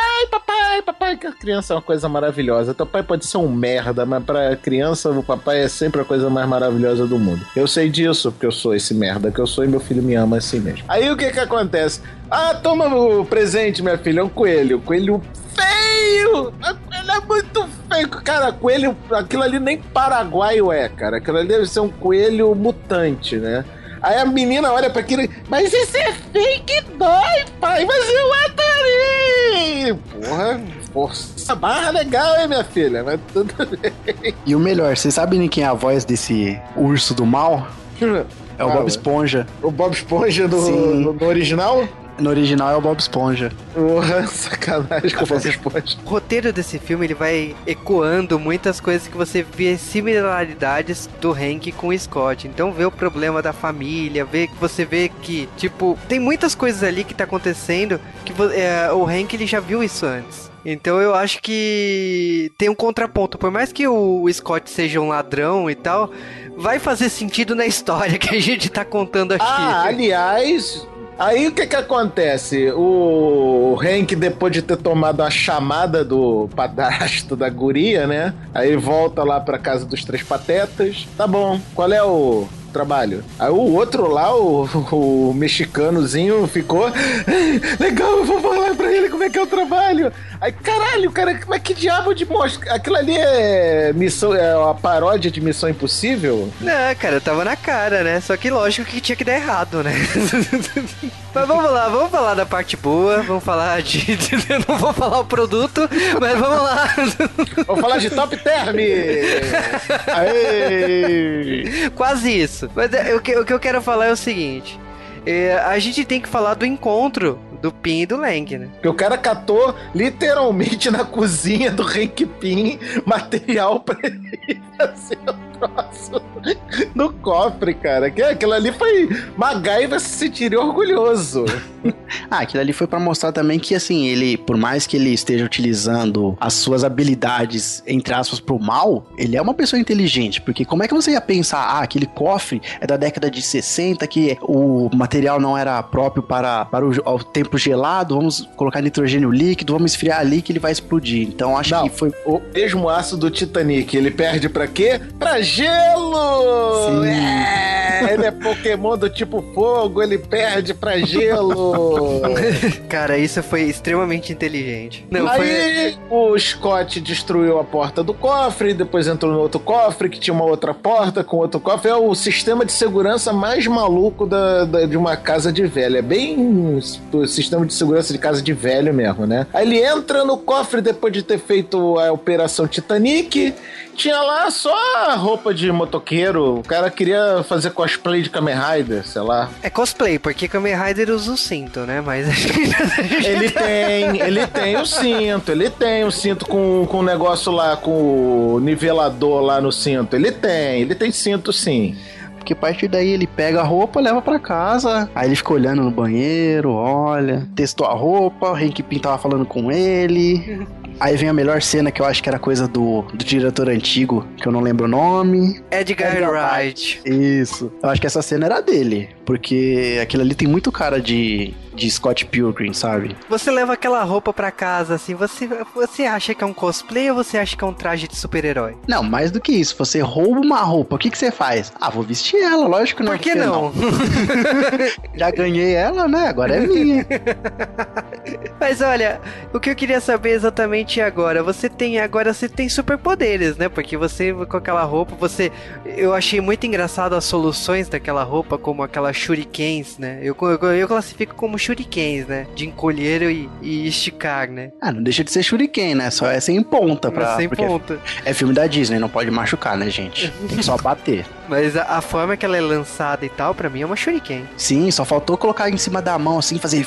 que a criança é uma coisa maravilhosa. Teu pai pode ser um merda, mas pra criança, o papai é sempre a coisa mais maravilhosa do mundo. Eu sei disso, porque eu sou esse merda que eu sou e meu filho me ama assim mesmo. Aí o que que acontece? Ah, toma o presente, minha filha, é um coelho. Coelho feio! Ele é muito feio. Cara, coelho, aquilo ali nem paraguaio é, cara. Aquilo ali deve ser um coelho mutante, né? Aí a menina olha para aquilo. Mas isso é fake dói, pai! Mas eu adorei! Porra, força barra legal, hein, minha filha? Mas tudo bem. E o melhor, vocês sabem quem é a voz desse urso do mal? É o ah, Bob Esponja. O Bob Esponja do, no, no original? No original é o Bob Esponja. Porra, sacanagem com o Bob Esponja. O roteiro desse filme ele vai ecoando muitas coisas que você vê similaridades do Hank com o Scott. Então vê o problema da família, vê que você vê que, tipo, tem muitas coisas ali que tá acontecendo que é, o Hank ele já viu isso antes. Então eu acho que tem um contraponto. Por mais que o Scott seja um ladrão e tal, vai fazer sentido na história que a gente tá contando aqui. Ah, aliás, Aí o que que acontece? O Hank, depois de ter tomado a chamada do padrasto da guria, né? Aí volta lá pra casa dos três patetas. Tá bom, qual é o trabalho. Aí o outro lá, o, o mexicanozinho, ficou. legal, eu vou falar pra ele como é que é o trabalho. Aí, caralho, cara, mas que diabo de mostra? Aquilo ali é missão, é uma paródia de Missão Impossível? Não, cara, tava na cara, né? Só que lógico que tinha que dar errado, né? mas vamos lá, vamos falar da parte boa, vamos falar de. não vou falar o produto, mas vamos lá. vamos falar de Top Term! Aê! Quase isso. Mas é, o que, o que eu quero falar é o seguinte. É, a gente tem que falar do encontro do Pin e do Lang, né? Que o cara catou literalmente na cozinha do Hank Pin material pra ele fazer o troço no cofre, cara. Que aquilo ali foi. MacGyver se sentiria orgulhoso. ah, aquilo ali foi para mostrar também que, assim, ele, por mais que ele esteja utilizando as suas habilidades, entre aspas, pro mal, ele é uma pessoa inteligente. Porque como é que você ia pensar, ah, aquele cofre é da década de 60, que o material não era próprio para, para o, o tempo gelado, vamos colocar nitrogênio líquido, vamos esfriar ali que ele vai explodir. Então acho Não, que foi. O mesmo aço do Titanic, ele perde para quê? Pra gelo! Sim. É, ele é Pokémon do tipo fogo, ele perde pra gelo! Cara, isso foi extremamente inteligente. Não, Aí foi... o Scott destruiu a porta do cofre, depois entrou no outro cofre que tinha uma outra porta com outro cofre. É o sistema de segurança mais maluco da, da de uma casa de velha. É bem sistema de segurança de casa de velho mesmo, né? Aí ele entra no cofre depois de ter feito a operação Titanic. Tinha lá só roupa de motoqueiro. O cara queria fazer cosplay de Kamen Rider, sei lá. É cosplay, porque Kamen Rider usa o cinto, né? Mas. ele tem, ele tem o cinto, ele tem o cinto com, com o negócio lá, com o nivelador lá no cinto. Ele tem, ele tem cinto sim. Porque a partir daí ele pega a roupa, leva para casa, aí ele fica olhando no banheiro, olha, testou a roupa, o Hank Pym tava falando com ele. Aí vem a melhor cena que eu acho que era coisa do, do diretor antigo, que eu não lembro o nome. Edgar, Edgar Wright. Isso. Eu acho que essa cena era dele, porque aquilo ali tem muito cara de, de Scott Pilgrim, sabe? Você leva aquela roupa para casa, assim, você, você acha que é um cosplay ou você acha que é um traje de super-herói? Não, mais do que isso. Você rouba uma roupa, o que, que você faz? Ah, vou vestir ela, lógico que não. Por que não? não. Já ganhei ela, né? Agora é minha. Mas olha, o que eu queria saber exatamente agora, você tem agora você tem superpoderes, né? Porque você com aquela roupa, você eu achei muito engraçado as soluções daquela roupa como aquelas shurikens, né? Eu, eu, eu classifico como shurikens, né? De encolher e, e, esticar, né? Ah, não deixa de ser shuriken, né? Só é sem ponta pra. É sem ponta. É filme da Disney, não pode machucar, né, gente? Só bater. Mas a, a, forma que ela é lançada e tal, para mim é uma shuriken. Sim, só faltou colocar em cima da mão assim, fazer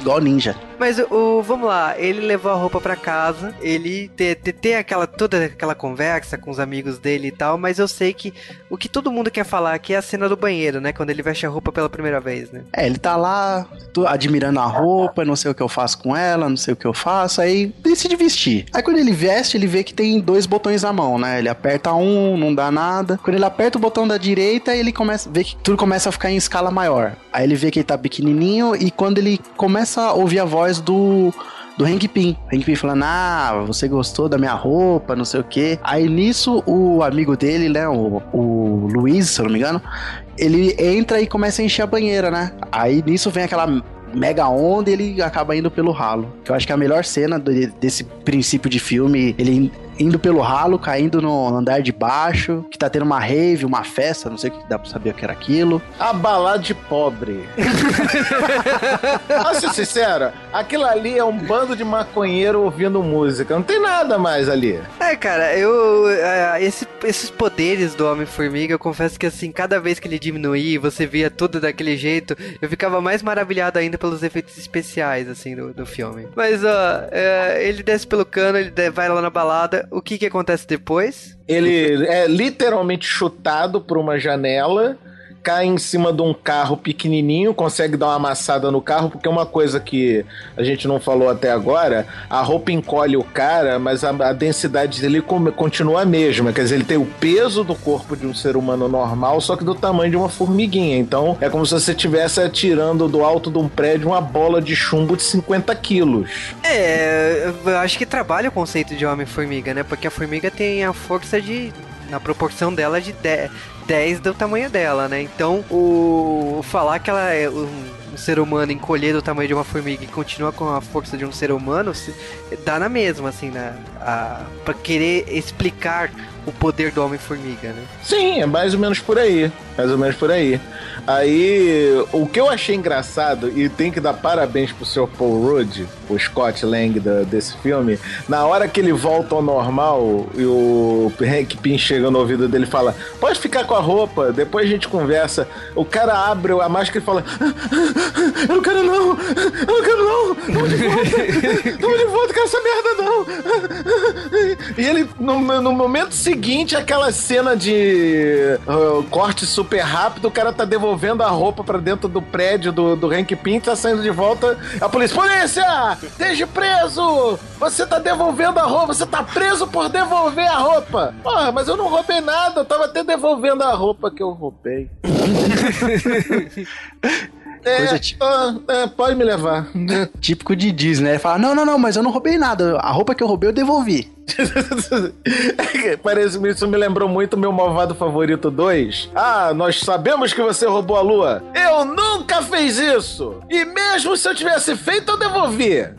igual ninja. Mas o, vamos lá, ele levou a roupa para casa, ele ter te, te, aquela toda aquela conversa com os amigos dele e tal, mas eu sei que o que todo mundo quer falar aqui é a cena do banheiro, né, quando ele veste a roupa pela primeira vez, né? É, ele tá lá admirando a roupa, não sei o que eu faço com ela, não sei o que eu faço, aí decide vestir. Aí quando ele veste, ele vê que tem dois botões na mão, né? Ele aperta um, não dá nada. Quando ele aperta o botão da direita, ele começa vê que tudo começa a ficar em escala maior. Aí ele vê que ele tá pequenininho e quando ele começa a ouvir a voz do do Hank Pym. Hank Pym falando, ah, você gostou da minha roupa, não sei o que. Aí nisso, o amigo dele, né, o, o Luiz, se eu não me engano, ele entra e começa a encher a banheira, né? Aí nisso vem aquela mega onda e ele acaba indo pelo ralo. Eu acho que a melhor cena desse princípio de filme, ele indo pelo ralo, caindo no andar de baixo, que tá tendo uma rave, uma festa, não sei o que dá pra saber o que era aquilo. A balada de pobre. Pra ser sincero, aquilo ali é um bando de maconheiro ouvindo música. Não tem nada mais ali. É, cara, eu. É, esse, esses poderes do Homem-Formiga, eu confesso que assim, cada vez que ele diminuía, você via tudo daquele jeito, eu ficava mais maravilhado ainda pelos efeitos especiais, assim, do, do filme. Mas, ó, é, ele desce pelo cano, ele vai lá na balada, o que que acontece depois? Ele é literalmente chutado por uma janela cai em cima de um carro pequenininho, consegue dar uma amassada no carro, porque uma coisa que a gente não falou até agora, a roupa encolhe o cara, mas a, a densidade dele continua a mesma, quer dizer, ele tem o peso do corpo de um ser humano normal, só que do tamanho de uma formiguinha, então é como se você estivesse atirando do alto de um prédio uma bola de chumbo de 50 quilos. É, eu acho que trabalha o conceito de homem-formiga, né, porque a formiga tem a força de na proporção dela de 10, 10 do tamanho dela, né? Então, o falar que ela é um ser humano encolher do tamanho de uma formiga e continua com a força de um ser humano, se, dá na mesma, assim, né? A, pra querer explicar o poder do Homem-Formiga, né? Sim, é mais ou menos por aí. Mais ou menos por aí. Aí, o que eu achei engraçado, e tem que dar parabéns pro seu Paul Rudd, o Scott Lang da, desse filme, na hora que ele volta ao normal e o Hank Pym chega no ouvido dele e fala: Pode ficar com a roupa, depois a gente conversa. O cara abre a máscara e fala: Eu não quero não, eu não quero não, vamos de volta, vamos de volta, quero essa merda não. E ele, no, no momento seguinte, aquela cena de uh, corte super rápido, o cara tá devolvendo a roupa pra dentro do prédio do, do Hank Pym, tá saindo de volta. A polícia, polícia! Esteja preso! Você tá devolvendo a roupa, você tá preso por devolver a roupa! Porra, mas eu não roubei nada, eu tava até devolvendo a roupa que eu roubei. É, Coisa tipo... É, pode me levar. Típico de Disney, né? Fala, não, não, não, mas eu não roubei nada. A roupa que eu roubei eu devolvi. Parece isso me lembrou muito meu malvado favorito 2. Ah, nós sabemos que você roubou a lua. Eu nunca fiz isso. E mesmo se eu tivesse feito, eu devolvi. é.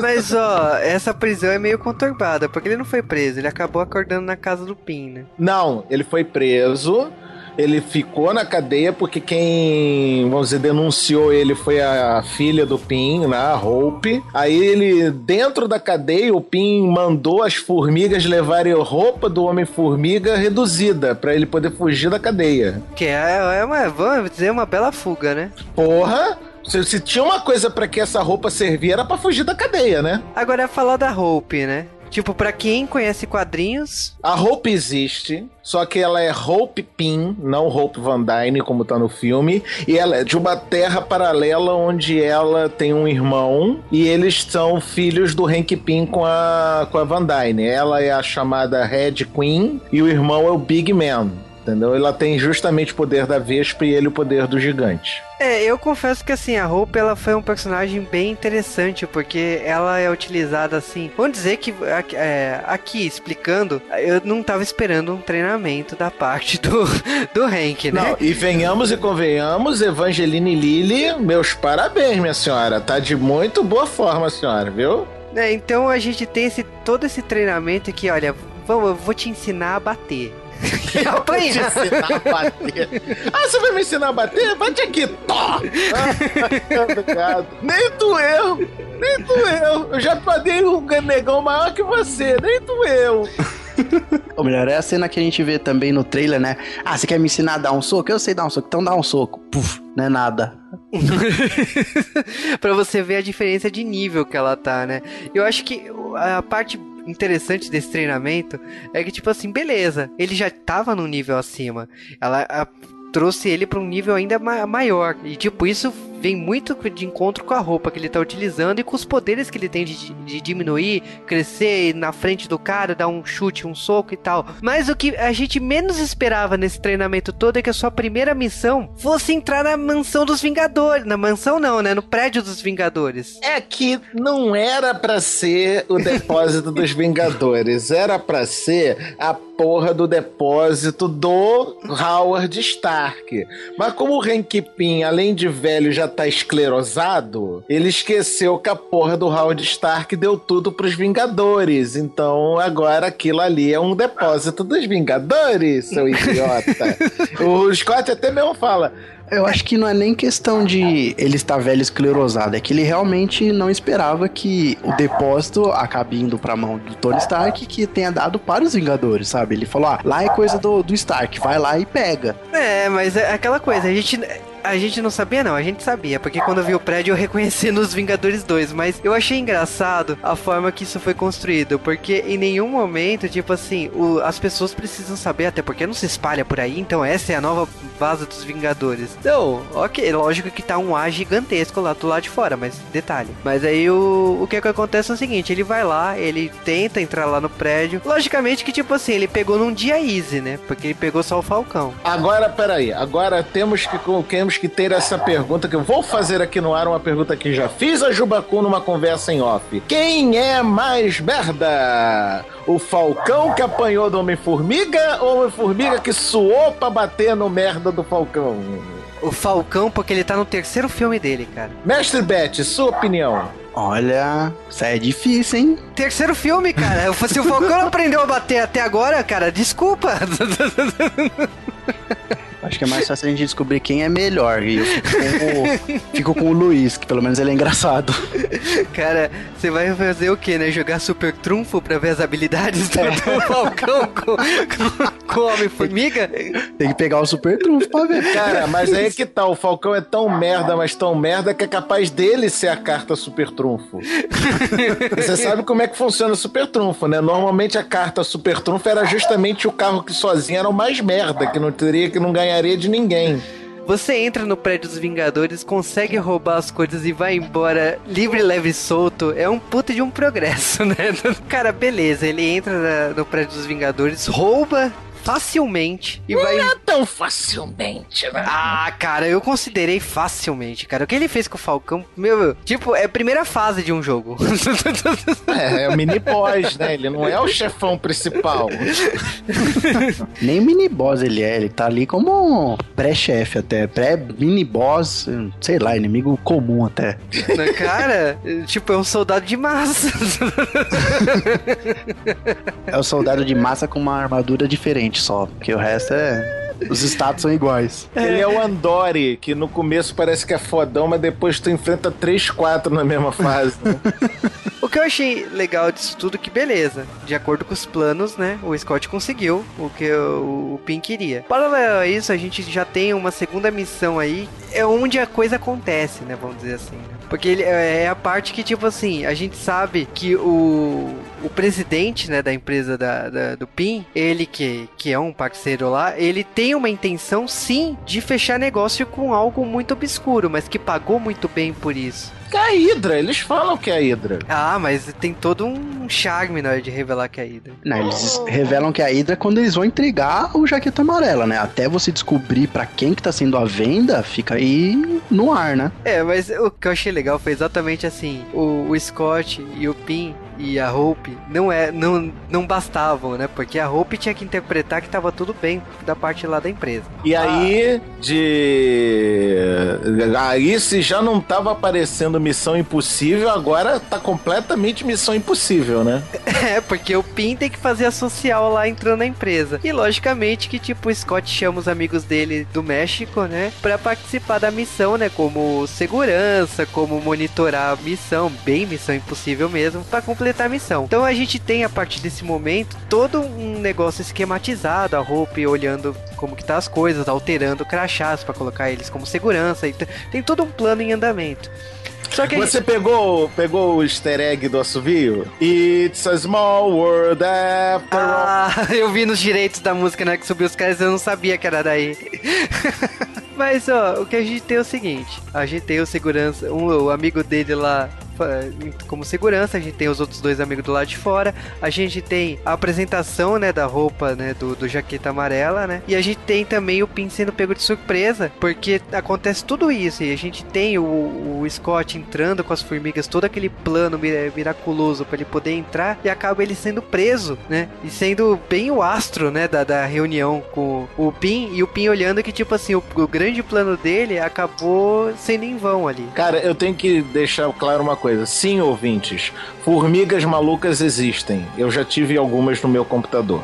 Mas ó, essa prisão é meio conturbada, porque ele não foi preso, ele acabou acordando na casa do Pin, né? Não, ele foi preso ele ficou na cadeia porque quem, vamos dizer, denunciou ele foi a filha do Pin, né, a Hope. Aí ele, dentro da cadeia, o Pin mandou as formigas levarem roupa do Homem-Formiga reduzida para ele poder fugir da cadeia. Que é, é uma, vamos dizer, uma bela fuga, né? Porra! Se, se tinha uma coisa para que essa roupa servia, era para fugir da cadeia, né? Agora é falar da Hope, né? Tipo, para quem conhece quadrinhos. A Hope existe, só que ela é Hope Pym, não Hope Van Dyne, como tá no filme. E ela é de uma terra paralela onde ela tem um irmão e eles são filhos do Hank Pym com a, com a Van Dyne. Ela é a chamada Red Queen e o irmão é o Big Man entendeu? Ela tem justamente o poder da Vespa e ele o poder do gigante. É, eu confesso que assim, a roupa ela foi um personagem bem interessante, porque ela é utilizada assim. Vamos dizer que é, aqui explicando, eu não tava esperando um treinamento da parte do, do Hank, né? Não, e venhamos e convenhamos, Evangeline Lilly, meus parabéns, minha senhora. Tá de muito boa forma, senhora, viu? É, então a gente tem esse, todo esse treinamento que, olha, vamos, eu vou te ensinar a bater. Apanhar. te ensinar a bater. Ah, você vai me ensinar a bater? Bate aqui, tó! Ah, nem doeu, nem doeu. Eu já padei um negão maior que você, nem doeu. O melhor é a cena que a gente vê também no trailer, né? Ah, você quer me ensinar a dar um soco? Eu sei dar um soco, então dá um soco. Puf, não é nada. pra você ver a diferença de nível que ela tá, né? Eu acho que a parte interessante desse treinamento é que, tipo assim, beleza, ele já tava num nível acima. Ela a, trouxe ele para um nível ainda ma maior. E, tipo, isso vem muito de encontro com a roupa que ele tá utilizando e com os poderes que ele tem de, de diminuir, crescer na frente do cara, dar um chute, um soco e tal. Mas o que a gente menos esperava nesse treinamento todo é que a sua primeira missão fosse entrar na mansão dos Vingadores. Na mansão não, né? No prédio dos Vingadores. É que não era para ser o depósito dos Vingadores, era para ser a porra do depósito do Howard Stark. Mas como o Hank Pym, além de velho, já tá esclerosado, ele esqueceu que a porra do Howard Stark deu tudo pros Vingadores. Então agora aquilo ali é um depósito dos Vingadores, seu idiota. o Scott até mesmo fala. Eu acho que não é nem questão de ele estar velho esclerosado, é que ele realmente não esperava que o depósito acabe indo pra mão do Tony Stark que tenha dado para os Vingadores, sabe? Ele falou: ah, lá é coisa do, do Stark, vai lá e pega. É, mas é aquela coisa, a gente a gente não sabia, não. A gente sabia, porque quando eu vi o prédio eu reconheci nos Vingadores 2. Mas eu achei engraçado a forma que isso foi construído. Porque em nenhum momento, tipo assim, o, as pessoas precisam saber, até porque não se espalha por aí. Então essa é a nova vaza dos Vingadores. Então, ok, lógico que tá um ar gigantesco lá do lado de fora, mas detalhe. Mas aí o, o que, é que acontece é o seguinte: ele vai lá, ele tenta entrar lá no prédio. Logicamente que, tipo assim, ele pegou num dia easy, né? Porque ele pegou só o Falcão. Agora, peraí, agora temos que, temos que ter essa pergunta que eu vou fazer aqui no ar, uma pergunta que já fiz a Jubacu numa conversa em off. Quem é mais merda? O Falcão que apanhou do Homem-Formiga ou o Homem-Formiga que suou pra bater no merda do Falcão? o Falcão porque ele tá no terceiro filme dele, cara. Mestre Bet, sua opinião. Olha, isso aí é difícil, hein? Terceiro filme, cara. Se o Falcão não aprendeu a bater até agora, cara, desculpa. Acho que é mais fácil a gente descobrir quem é melhor. E eu fico com, o, fico com o Luiz, que pelo menos ele é engraçado. Cara, você vai fazer o quê, né? Jogar super trunfo pra ver as habilidades do, do Falcão com, com, Homem-Formiga? Tem que pegar o super trunfo pra ver. Cara, mas aí que tá, o Falcão é tão merda, mas tão merda que é capaz dele ser a carta super trunfo. Você sabe como é que funciona o super trunfo, né? Normalmente a carta super trunfo era justamente o carro que sozinho era o mais merda, que não teria que não ganharia de ninguém. Você entra no prédio dos Vingadores, consegue roubar as coisas e vai embora livre, leve e solto. É um puta de um progresso, né? Cara, beleza, ele entra no prédio dos Vingadores, rouba facilmente e vai. Não é tão facilmente, né? Ah, cara, eu considerei facilmente, cara. O que ele fez com o Falcão, meu, tipo, é a primeira fase de um jogo. É, é o mini boss, né? Ele não é o chefão principal. Nem mini boss ele é, ele tá ali como pré-chefe até, pré-mini boss, sei lá, inimigo comum até. Cara, tipo, é um soldado de massa. É o soldado de massa com uma armadura diferente só, porque o resto é. Os status são iguais. Ele é o Andori, que no começo parece que é fodão, mas depois tu enfrenta 3, 4 na mesma fase. né? O que eu achei legal disso tudo que beleza, de acordo com os planos, né, o Scott conseguiu o que o, o Pin queria. Paralelo a isso, a gente já tem uma segunda missão aí, é onde a coisa acontece, né, vamos dizer assim. né? Porque ele, é a parte que, tipo assim, a gente sabe que o, o presidente, né, da empresa da, da- do PIN, ele que, que é um parceiro lá, ele tem uma intenção, sim, de fechar negócio com algo muito obscuro, mas que pagou muito bem por isso. Que é a Hydra, eles falam que é a Hydra. Ah, mas tem todo um charme na hora de revelar que é a Hydra. Não, eles revelam que é a Hydra quando eles vão entregar o jaqueta amarela, né? Até você descobrir pra quem que tá sendo a venda, fica aí no ar, né? É, mas o que eu achei legal foi exatamente assim: o, o Scott e o Pin e a Hope não, é, não, não bastavam, né? Porque a Hope tinha que interpretar que tava tudo bem da parte lá da empresa. E aí, de. Aí, se já não tava aparecendo Missão Impossível, agora tá completamente Missão Impossível, né? É, porque o Pin tem que fazer a social lá entrando na empresa. E logicamente que, tipo, o Scott chama os amigos dele do México, né? Pra participar da missão, né? Como segurança, como monitorar a missão, bem missão impossível mesmo, pra completar a missão. Então a gente tem, a partir desse momento, todo um negócio esquematizado, a Hope olhando como que tá as coisas, alterando crachás pra colocar eles como segurança. E tem todo um plano em andamento. Só que Você pegou, pegou o easter egg do assovio? It's a small world after all. Ah, eu vi nos direitos da música, né? Que subiu os caras, eu não sabia que era daí. Mas, ó, o que a gente tem é o seguinte: a gente tem o segurança, um, o amigo dele lá como segurança, a gente tem os outros dois amigos do lado de fora, a gente tem a apresentação, né, da roupa, né, do, do jaqueta amarela, né, e a gente tem também o Pin sendo pego de surpresa, porque acontece tudo isso, e a gente tem o, o Scott entrando com as formigas, todo aquele plano mira- miraculoso para ele poder entrar, e acaba ele sendo preso, né, e sendo bem o astro, né, da, da reunião com o Pin, e o Pin olhando que, tipo assim, o, o grande plano dele acabou sendo em vão ali. Cara, eu tenho que deixar claro uma coisa. Sim, ouvintes, formigas malucas existem. Eu já tive algumas no meu computador.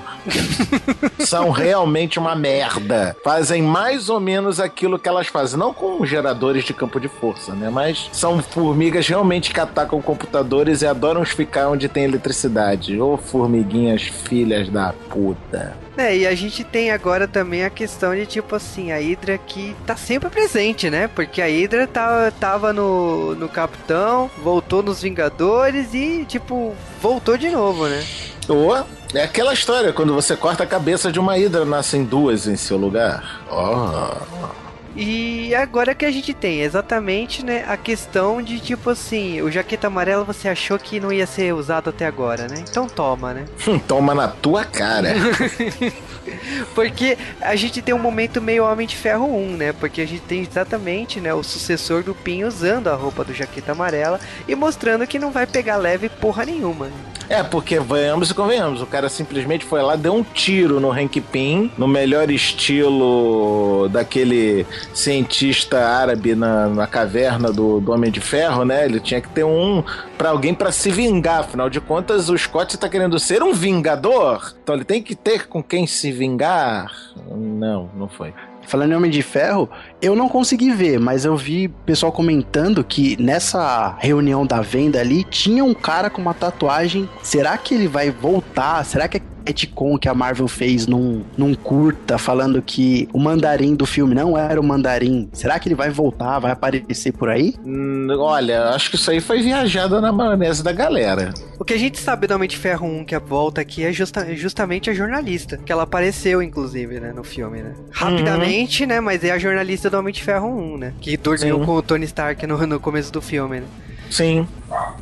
São realmente uma merda. Fazem mais ou menos aquilo que elas fazem. Não com geradores de campo de força, né? Mas são formigas realmente que atacam computadores e adoram ficar onde tem eletricidade. Ô, formiguinhas filhas da puta. É, e a gente tem agora também a questão de tipo assim, a Hydra que tá sempre presente, né? Porque a Hydra tá, tava no, no Capitão, voltou nos Vingadores e, tipo, voltou de novo, né? Ou é aquela história, quando você corta a cabeça de uma hidra, nascem duas em seu lugar. Oh. E agora que a gente tem exatamente, né, a questão de tipo assim, o jaqueta amarela você achou que não ia ser usado até agora, né? Então toma, né? Toma na tua cara. Porque a gente tem um momento meio Homem de Ferro 1, né? Porque a gente tem exatamente, né, o sucessor do Pin usando a roupa do Jaqueta Amarela e mostrando que não vai pegar leve porra nenhuma. É, porque vamos e convenhamos, o cara simplesmente foi lá, deu um tiro no Hank Pym, no melhor estilo daquele cientista árabe na, na caverna do, do Homem de Ferro, né? Ele tinha que ter um para alguém para se vingar, afinal de contas o Scott tá querendo ser um vingador, então ele tem que ter com quem se vingar. Não, não foi. Falando em Homem de Ferro, eu não consegui ver, mas eu vi pessoal comentando que nessa reunião da venda ali tinha um cara com uma tatuagem. Será que ele vai voltar? Será que retcon que a Marvel fez num, num curta, falando que o mandarim do filme não era o mandarim. Será que ele vai voltar, vai aparecer por aí? Hum, olha, acho que isso aí foi viajado na maionese da galera. O que a gente sabe do Homem de Ferro 1 que a volta aqui é justa, justamente a jornalista, que ela apareceu, inclusive, né, no filme, né? Rapidamente, uhum. né, mas é a jornalista do Homem de Ferro 1, né? Que dormiu Sim. com o Tony Stark no, no começo do filme, né? Sim.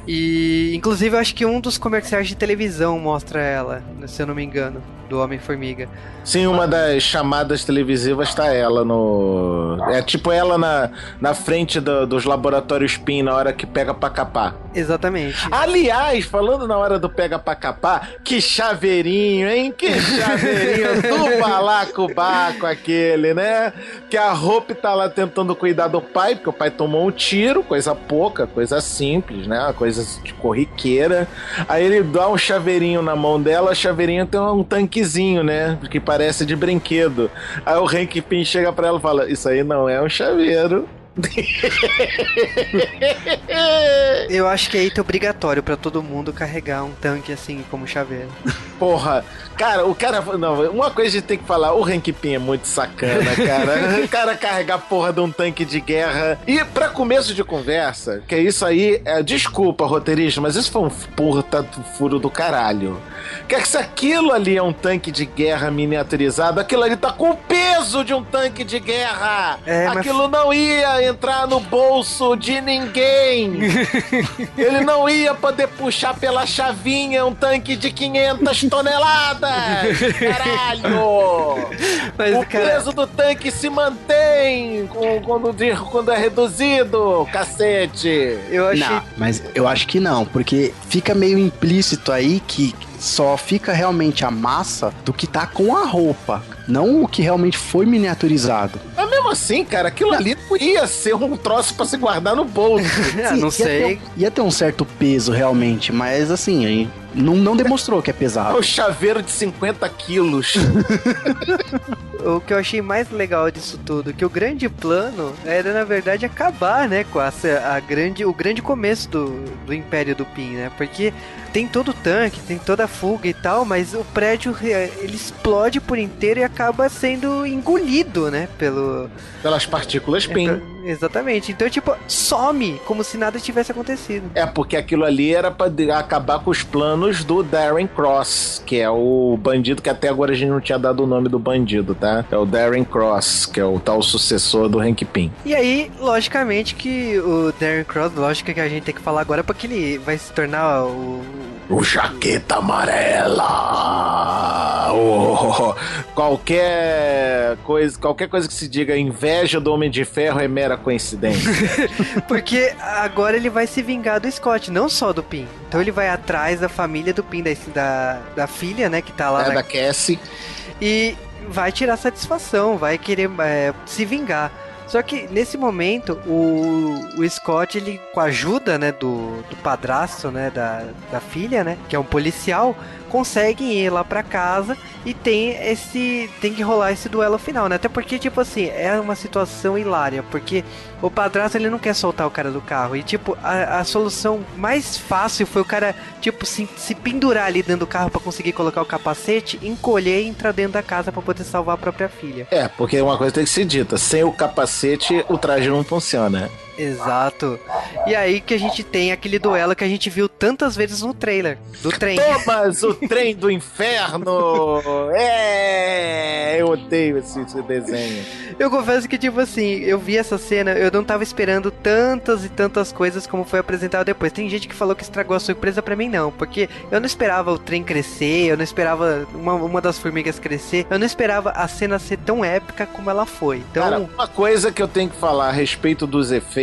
E, inclusive, eu acho que um dos comerciais de televisão mostra ela, se eu não me engano, do Homem-Formiga. Sim, uma das chamadas televisivas tá ela no. É tipo ela na, na frente do, dos laboratórios PIN na hora que pega pra capar. Exatamente. Aliás, falando na hora do pega pra capar, que chaveirinho, hein? Que chaveirinho do balacobaco aquele, né? Que a Hope tá lá tentando cuidar do pai, porque o pai tomou um tiro, coisa pouca, coisa simples, né? Uma coisa de corriqueira. Aí ele dá um chaveirinho na mão dela, a chaveirinho tem um tanquezinho, né? Que parece de brinquedo. Aí o Hank Pym chega pra ela e fala: Isso aí não é um chaveiro. Eu acho que é item obrigatório para todo mundo carregar um tanque assim como chaveiro. Porra, cara, o cara. Não, uma coisa a gente tem que falar: o Hank Pym é muito sacana, cara. o cara carregar porra de um tanque de guerra. E para começo de conversa, que é isso aí, é, desculpa, roteirista, mas isso foi um puta furo do caralho. Que é que se aquilo ali é um tanque de guerra miniaturizado, aquilo ali tá com o peso de um tanque de guerra. É, aquilo mas... não ia entrar no bolso de ninguém. Ele não ia poder puxar pela chavinha um tanque de 500 toneladas. Caralho! Mas, o cara... peso do tanque se mantém quando, quando é reduzido, cacete. Eu achei... Não, mas eu acho que não, porque fica meio implícito aí que só fica realmente a massa do que tá com a roupa, não o que realmente foi miniaturizado. Mas mesmo assim, cara, aquilo ali não ia ser um troço para se guardar no bolso. Sim, não ia sei. Ter, ia ter um certo peso realmente, mas assim, não, não demonstrou que é pesado. É o chaveiro de 50 quilos. o que eu achei mais legal disso tudo, que o grande plano era, na verdade, acabar, né, com a, a grande, o grande começo do, do Império do Pin, né? Porque tem todo o tanque, tem toda a fuga e tal, mas o prédio ele explode por inteiro e acaba sendo engolido, né? Pelo. Pelas partículas PIN. Então, exatamente. Então, tipo, some como se nada tivesse acontecido. É, porque aquilo ali era pra acabar com os planos do Darren Cross, que é o bandido que até agora a gente não tinha dado o nome do bandido, tá? É o Darren Cross, que é o tal sucessor do Hank Pym. E aí, logicamente que o Darren Cross, lógica que a gente tem que falar agora, porque ele vai se tornar o o jaqueta amarela. Oh, qualquer coisa, qualquer coisa que se diga inveja do Homem de Ferro é mera coincidência. Porque agora ele vai se vingar do Scott, não só do Pin. Então ele vai atrás da família do Pin, da, da, da filha, né, que tá lá. É, na... da Cassie. E vai tirar satisfação, vai querer é, se vingar. Só que nesse momento o, o Scott ele com a ajuda né do, do padrasto né da, da filha né que é um policial conseguem ir lá para casa e tem esse tem que rolar esse duelo final, né? Até porque tipo assim, é uma situação hilária, porque o padrasto ele não quer soltar o cara do carro e tipo a, a solução mais fácil foi o cara tipo se, se pendurar ali dentro do carro para conseguir colocar o capacete, encolher e entrar dentro da casa para poder salvar a própria filha. É, porque uma coisa tem que ser dita, sem o capacete o traje não funciona. Exato. E aí que a gente tem aquele duelo que a gente viu tantas vezes no trailer do trem. Thomas, o trem do inferno! É! Eu, odeio esse, esse desenho. Eu confesso que, tipo assim, eu vi essa cena, eu não tava esperando tantas e tantas coisas como foi apresentado depois. Tem gente que falou que estragou a surpresa pra mim, não. Porque eu não esperava o trem crescer, eu não esperava uma, uma das formigas crescer, eu não esperava a cena ser tão épica como ela foi. Então, Cara, uma coisa que eu tenho que falar a respeito dos efeitos,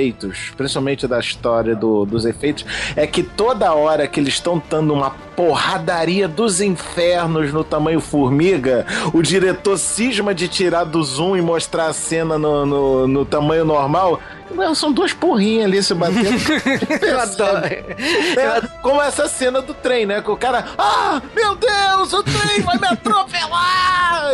principalmente da história do, dos efeitos, é que toda hora que eles estão dando uma porradaria dos infernos no tamanho formiga, o diretor cisma de tirar do zoom e mostrar a cena no, no, no tamanho normal. Não, são duas porrinhas ali se batendo. eu adoro. É, como essa cena do trem, né? Que o cara, ah, meu Deus, o trem vai me atropelar!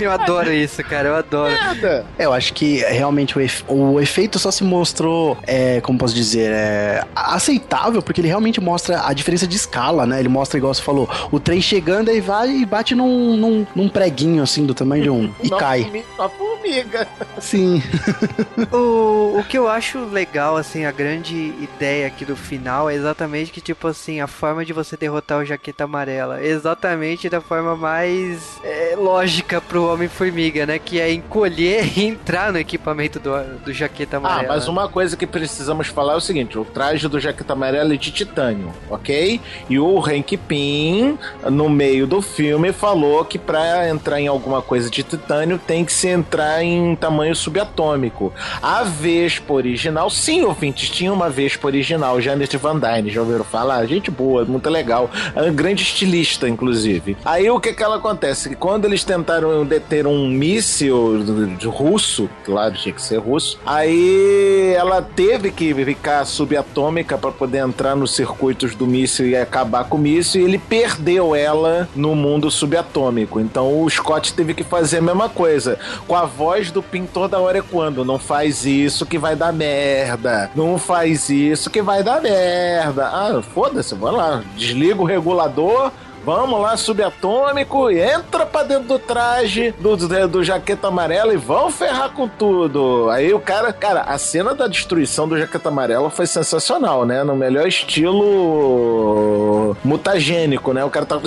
Eu, adoro isso, cara, eu adoro. merda! É, eu acho que realmente o, efe- o efeito só se mostrou, é, como posso dizer, é, aceitável, porque ele realmente mostra a diferença de escala, né? Ele mostra, igual você falou, o trem chegando aí vai e bate num, num, num preguinho assim do tamanho de um. e Uma cai. Uma formiga. Sim. O, o que eu acho legal, assim, a grande ideia aqui do final é exatamente que, tipo assim, a forma de você derrotar o Jaqueta Amarela. Exatamente da forma mais é, lógica pro Homem-Formiga, né? Que é encolher e entrar no equipamento do, do Jaqueta Ah, Amarela. mas uma coisa que precisamos falar é o seguinte: o traje do Jaqueta Amarela é de titânio, ok? E o Hank Pym, no meio do filme, falou que pra entrar em alguma coisa de titânio tem que se entrar em tamanho subatômico. A Vespa original, sim, ouvintes, tinha uma Vespa original, Janet Van Dyne, já ouviram falar? Gente boa, muito legal. É grande estilista, inclusive. Aí o que que ela acontece? Que quando eles tentaram deter um míssil russo, claro, tinha que ser russo, aí ela teve que ficar subatômica para poder entrar nos circuitos do míssil e acabar com o míssil, e ele perdeu ela no mundo subatômico. Então o Scott teve que fazer a mesma coisa, com a voz do Pin toda hora ecoando: não faz isso que vai dar merda, não faz isso que vai dar merda. Ah, foda-se, vamos lá, desliga o regulador. Vamos lá, subatômico, entra pra dentro do traje do, do, do jaqueta amarela e vão ferrar com tudo. Aí o cara, cara, a cena da destruição do jaqueta amarela foi sensacional, né? No melhor estilo mutagênico, né? O cara tá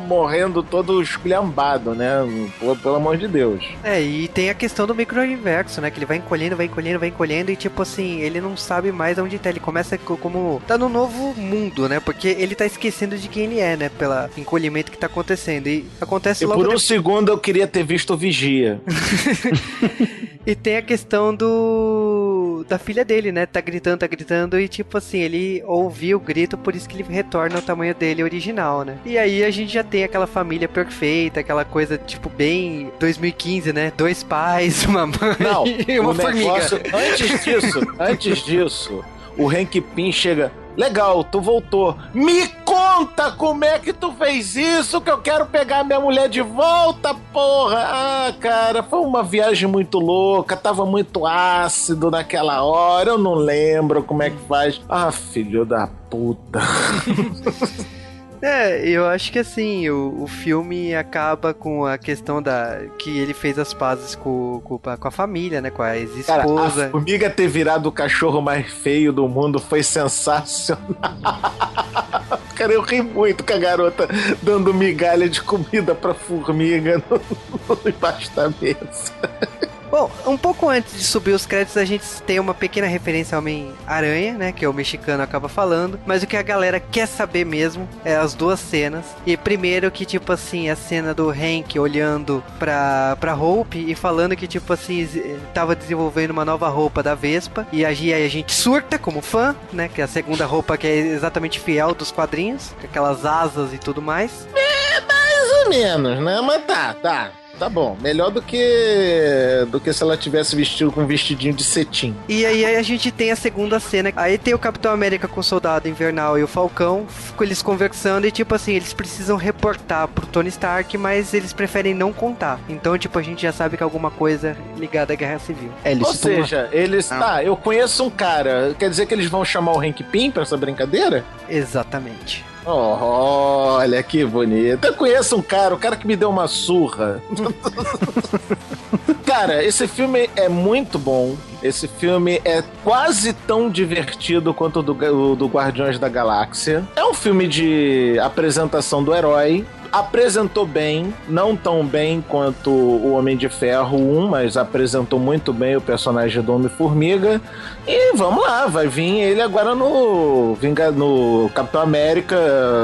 morrendo todo esculhambado, né? Pô, pelo amor de Deus. É, e tem a questão do micro-universo, né? Que ele vai encolhendo, vai encolhendo, vai encolhendo e, tipo assim, ele não sabe mais onde tá. Ele começa co- como... Tá no novo mundo, né? Porque ele tá esquecendo de quem ele é, né? Pelo encolhimento que tá acontecendo. E acontece E logo por um segundo eu queria ter visto o Vigia. E tem a questão do. da filha dele, né? Tá gritando, tá gritando, e tipo assim, ele ouviu o grito, por isso que ele retorna ao tamanho dele original, né? E aí a gente já tem aquela família perfeita, aquela coisa, tipo, bem 2015, né? Dois pais, uma mãe Não, e uma formiga. negócio, antes disso, antes disso, o Hank Pym chega. Legal, tu voltou. Me conta como é que tu fez isso, que eu quero pegar minha mulher de volta, porra. Ah, cara, foi uma viagem muito louca, tava muito ácido naquela hora, eu não lembro como é que faz. Ah, filho da puta. É, eu acho que assim, o, o filme acaba com a questão da. que ele fez as pazes com, com, com a família, né? Com a ex-esposa. a formiga ter virado o cachorro mais feio do mundo foi sensacional. Cara, eu ri muito com a garota dando migalha de comida pra formiga no, no, embaixo da mesa. Bom, um pouco antes de subir os créditos, a gente tem uma pequena referência ao Homem-Aranha, né? Que o mexicano acaba falando. Mas o que a galera quer saber mesmo é as duas cenas. E primeiro que, tipo assim, a cena do Hank olhando pra, pra Hope e falando que, tipo assim, z- tava desenvolvendo uma nova roupa da Vespa. E aí a gente surta como fã, né? Que é a segunda roupa que é exatamente fiel dos quadrinhos. Com aquelas asas e tudo mais. Mais ou menos, né? Mas tá, tá. Tá bom. Melhor do que do que se ela tivesse vestido com um vestidinho de cetim. E aí a gente tem a segunda cena. Aí tem o Capitão América com o Soldado Invernal e o Falcão, com eles conversando e tipo assim, eles precisam reportar pro Tony Stark, mas eles preferem não contar. Então, tipo, a gente já sabe que é alguma coisa ligada à Guerra Civil. É, eles Ou uma- seja, eles. Ah. Tá, eu conheço um cara. Quer dizer que eles vão chamar o Hank Pym pra essa brincadeira? Exatamente. Oh, olha que bonito. Eu conheço um cara, o cara que me deu uma surra. cara, esse filme é muito bom. Esse filme é quase tão divertido quanto o do, o do Guardiões da Galáxia. É um filme de apresentação do herói. Apresentou bem, não tão bem quanto o Homem de Ferro 1, mas apresentou muito bem o personagem do Homem-Formiga. E vamos lá, vai vir ele agora no, no Capitão América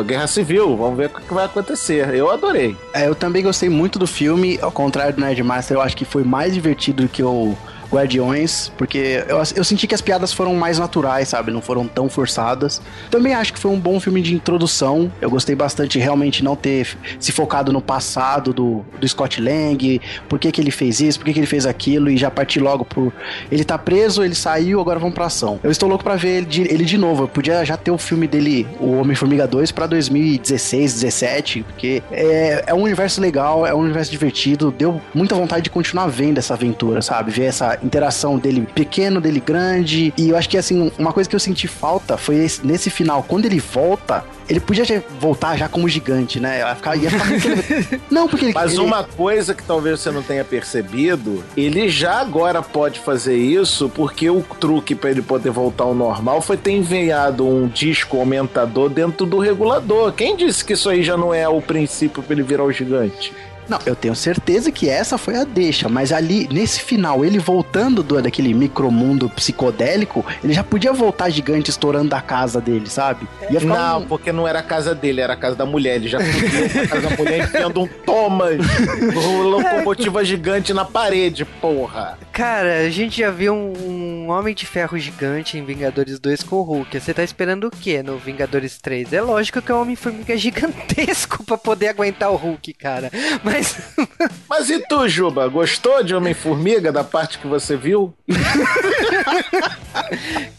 Guerra Civil. Vamos ver o que vai acontecer. Eu adorei. É, eu também gostei muito do filme, ao contrário do Nerdmaster, eu acho que foi mais divertido do que o Guardiões, porque eu, eu senti que as piadas foram mais naturais, sabe? Não foram tão forçadas. Também acho que foi um bom filme de introdução. Eu gostei bastante realmente não ter se focado no passado do, do Scott Lang, por que, que ele fez isso, por que, que ele fez aquilo, e já partir logo por. Ele tá preso, ele saiu, agora vamos pra ação. Eu estou louco para ver ele de, ele de novo. Eu podia já ter o filme dele, o Homem-Formiga 2, pra 2016, 17, porque é, é um universo legal, é um universo divertido. Deu muita vontade de continuar vendo essa aventura, sabe? Ver essa interação dele pequeno, dele grande. E eu acho que, assim, uma coisa que eu senti falta foi esse, nesse final, quando ele volta, ele podia voltar já como gigante, né? Ia ficar, ia ficar muito... Não, porque ele, Mas ele... uma coisa que talvez você não tenha percebido, ele já agora pode fazer isso porque o truque para ele poder voltar ao normal foi ter enviado um disco aumentador dentro do regulador. Quem disse que isso aí já não é o princípio para ele virar o gigante? Não, eu tenho certeza que essa foi a deixa, mas ali, nesse final, ele voltando do, daquele micromundo psicodélico, ele já podia voltar gigante estourando da casa dele, sabe? não, um... porque não era a casa dele, era a casa da mulher. Ele já podia a casa da mulher enfiando um Thomas, locomotiva gigante na parede, porra. Cara, a gente já viu um, um Homem de Ferro gigante em Vingadores 2 com o Hulk. Você tá esperando o quê no Vingadores 3? É lógico que é um Homem-Formiga gigantesco pra poder aguentar o Hulk, cara. Mas mas. Mas e tu, Juba? Gostou de Homem-Formiga da parte que você viu?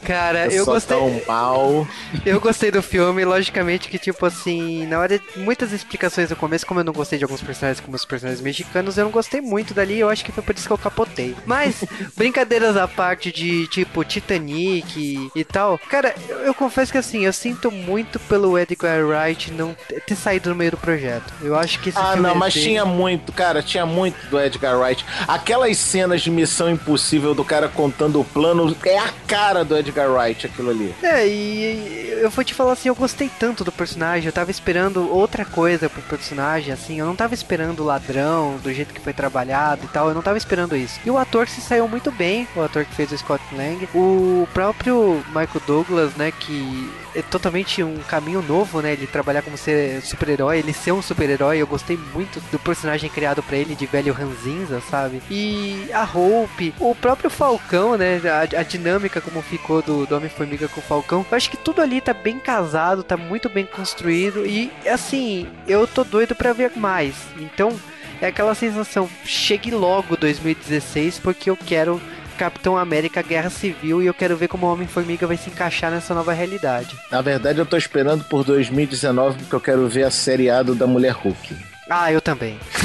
Cara, eu, eu gostei. Tão mal. Eu gostei do filme, logicamente que, tipo assim, na hora de muitas explicações no começo, como eu não gostei de alguns personagens como os personagens mexicanos, eu não gostei muito dali, eu acho que foi por isso que eu capotei. Mas, brincadeiras à parte de tipo Titanic e tal, cara, eu, eu confesso que assim, eu sinto muito pelo Edgar Wright não ter saído no meio do projeto. Eu acho que esse Ah, não, mas tinha muito, cara, tinha muito do Edgar Wright. Aquelas cenas de Missão Impossível do cara contando o plano é a cara do Edgar Wright aquilo ali. É, e eu vou te falar assim, eu gostei tanto do personagem, eu tava esperando outra coisa pro personagem, assim, eu não tava esperando o ladrão, do jeito que foi trabalhado e tal, eu não tava esperando isso. E o ator se saiu muito bem, o ator que fez o Scott Lang. O próprio Michael Douglas, né, que é totalmente um caminho novo, né, ele trabalhar como ser super-herói, ele ser um super-herói, eu gostei muito do personagem criado para ele de velho ranzinza, sabe? E a Hope, o próprio Falcão, né, a, a dinâmica como ficou do, do Homem-Formiga com o Falcão, eu acho que tudo ali tá bem casado, tá muito bem construído e, assim, eu tô doido para ver mais. Então, é aquela sensação, chegue logo 2016 porque eu quero Capitão América Guerra Civil e eu quero ver como o Homem-Formiga vai se encaixar nessa nova realidade. Na verdade, eu tô esperando por 2019 porque eu quero ver a seriado da Mulher Hulk. Ah, eu também.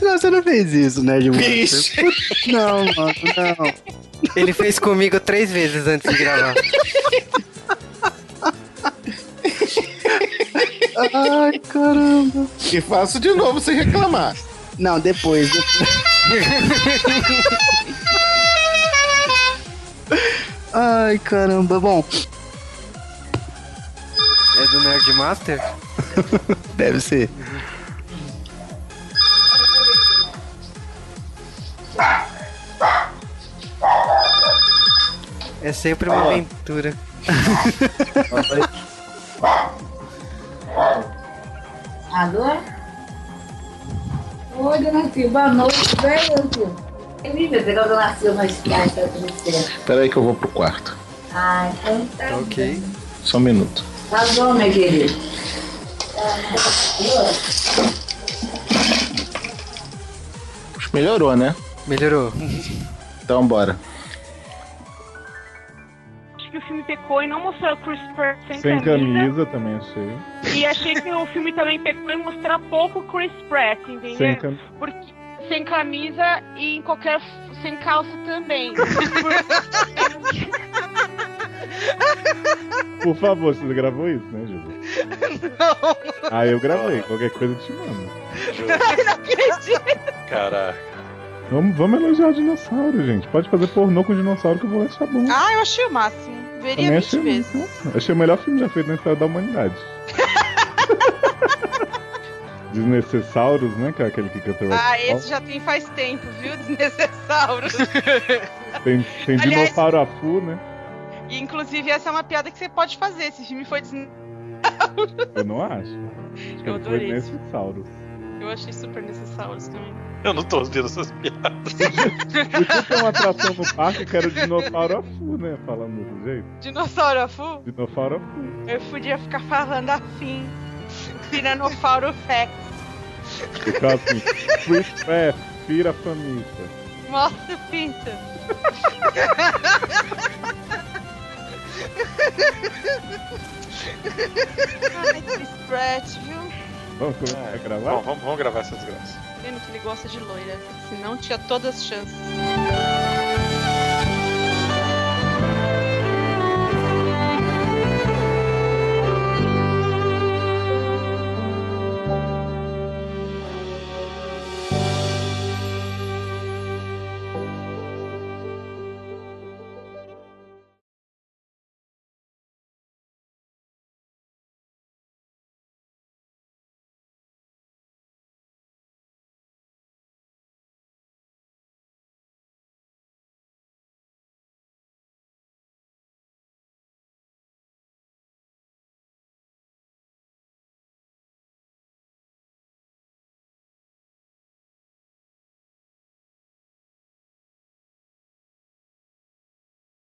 Não, você não fez isso, né, de Bicho. Não, mano, não. Ele fez comigo três vezes antes de gravar. Ai, caramba. E faço de novo sem reclamar. Não, depois. depois. Ai, caramba. Bom. É do Nerdmaster? Deve ser. É sempre uma aventura. Alô? Oi, dona Silva, boa noite, velho. Ele pegou a dona Silva mais tarde, tá. Peraí que eu vou pro quarto. Ah, então tá. Ok. Só um minuto. Tá bom, meu querido. Melhorou, né? Melhorou. Então bora. Acho que o filme pecou em não mostrar o Chris Pratt sem, Sem camisa. camisa também, sei. E achei que o filme também pecou em mostrar pouco o Chris Pratt, entendeu? Sem cam... Porque sem camisa e em qualquer sem calça também. Por favor, você gravou isso, né, Júlio? Não. Ah, eu gravei. Qualquer coisa eu te mando. Ai, não acredito. Caraca. Vamos, vamos elogiar o dinossauro, gente. Pode fazer pornô com o dinossauro que eu vou achar bom. Ah, eu achei o máximo. Veria Também 20 achei, vezes. nossa, achei o melhor filme já feito na história da humanidade. Desnecessauros, né? Que é aquele que canta Ah, esse já tem faz tempo, viu? Desnecessauros. Tem, tem Aliás- dinossauro a fu, né? e inclusive essa é uma piada que você pode fazer. Esse filme foi desne... Eu não acho. Acho Eu foi adorei isso. Necessauros. Eu achei super necessauros também. Eu não tô ouvindo essas piadas. Podia ter uma atração no parque que era o dinossauro a fu, né? Falando desse jeito. Dinossauro afu? Dinossauro a fu. Eu podia ficar falando assim. Tiranossauro Rex. Ficava assim, Chris Pratt, vira família. Mostra o pinto. Ai, Chris Pratt, viu? Vamos começar a gravar? Bom, vamos, vamos gravar essa desgraça. Que ele gosta de loira. Senão tinha todas as chances.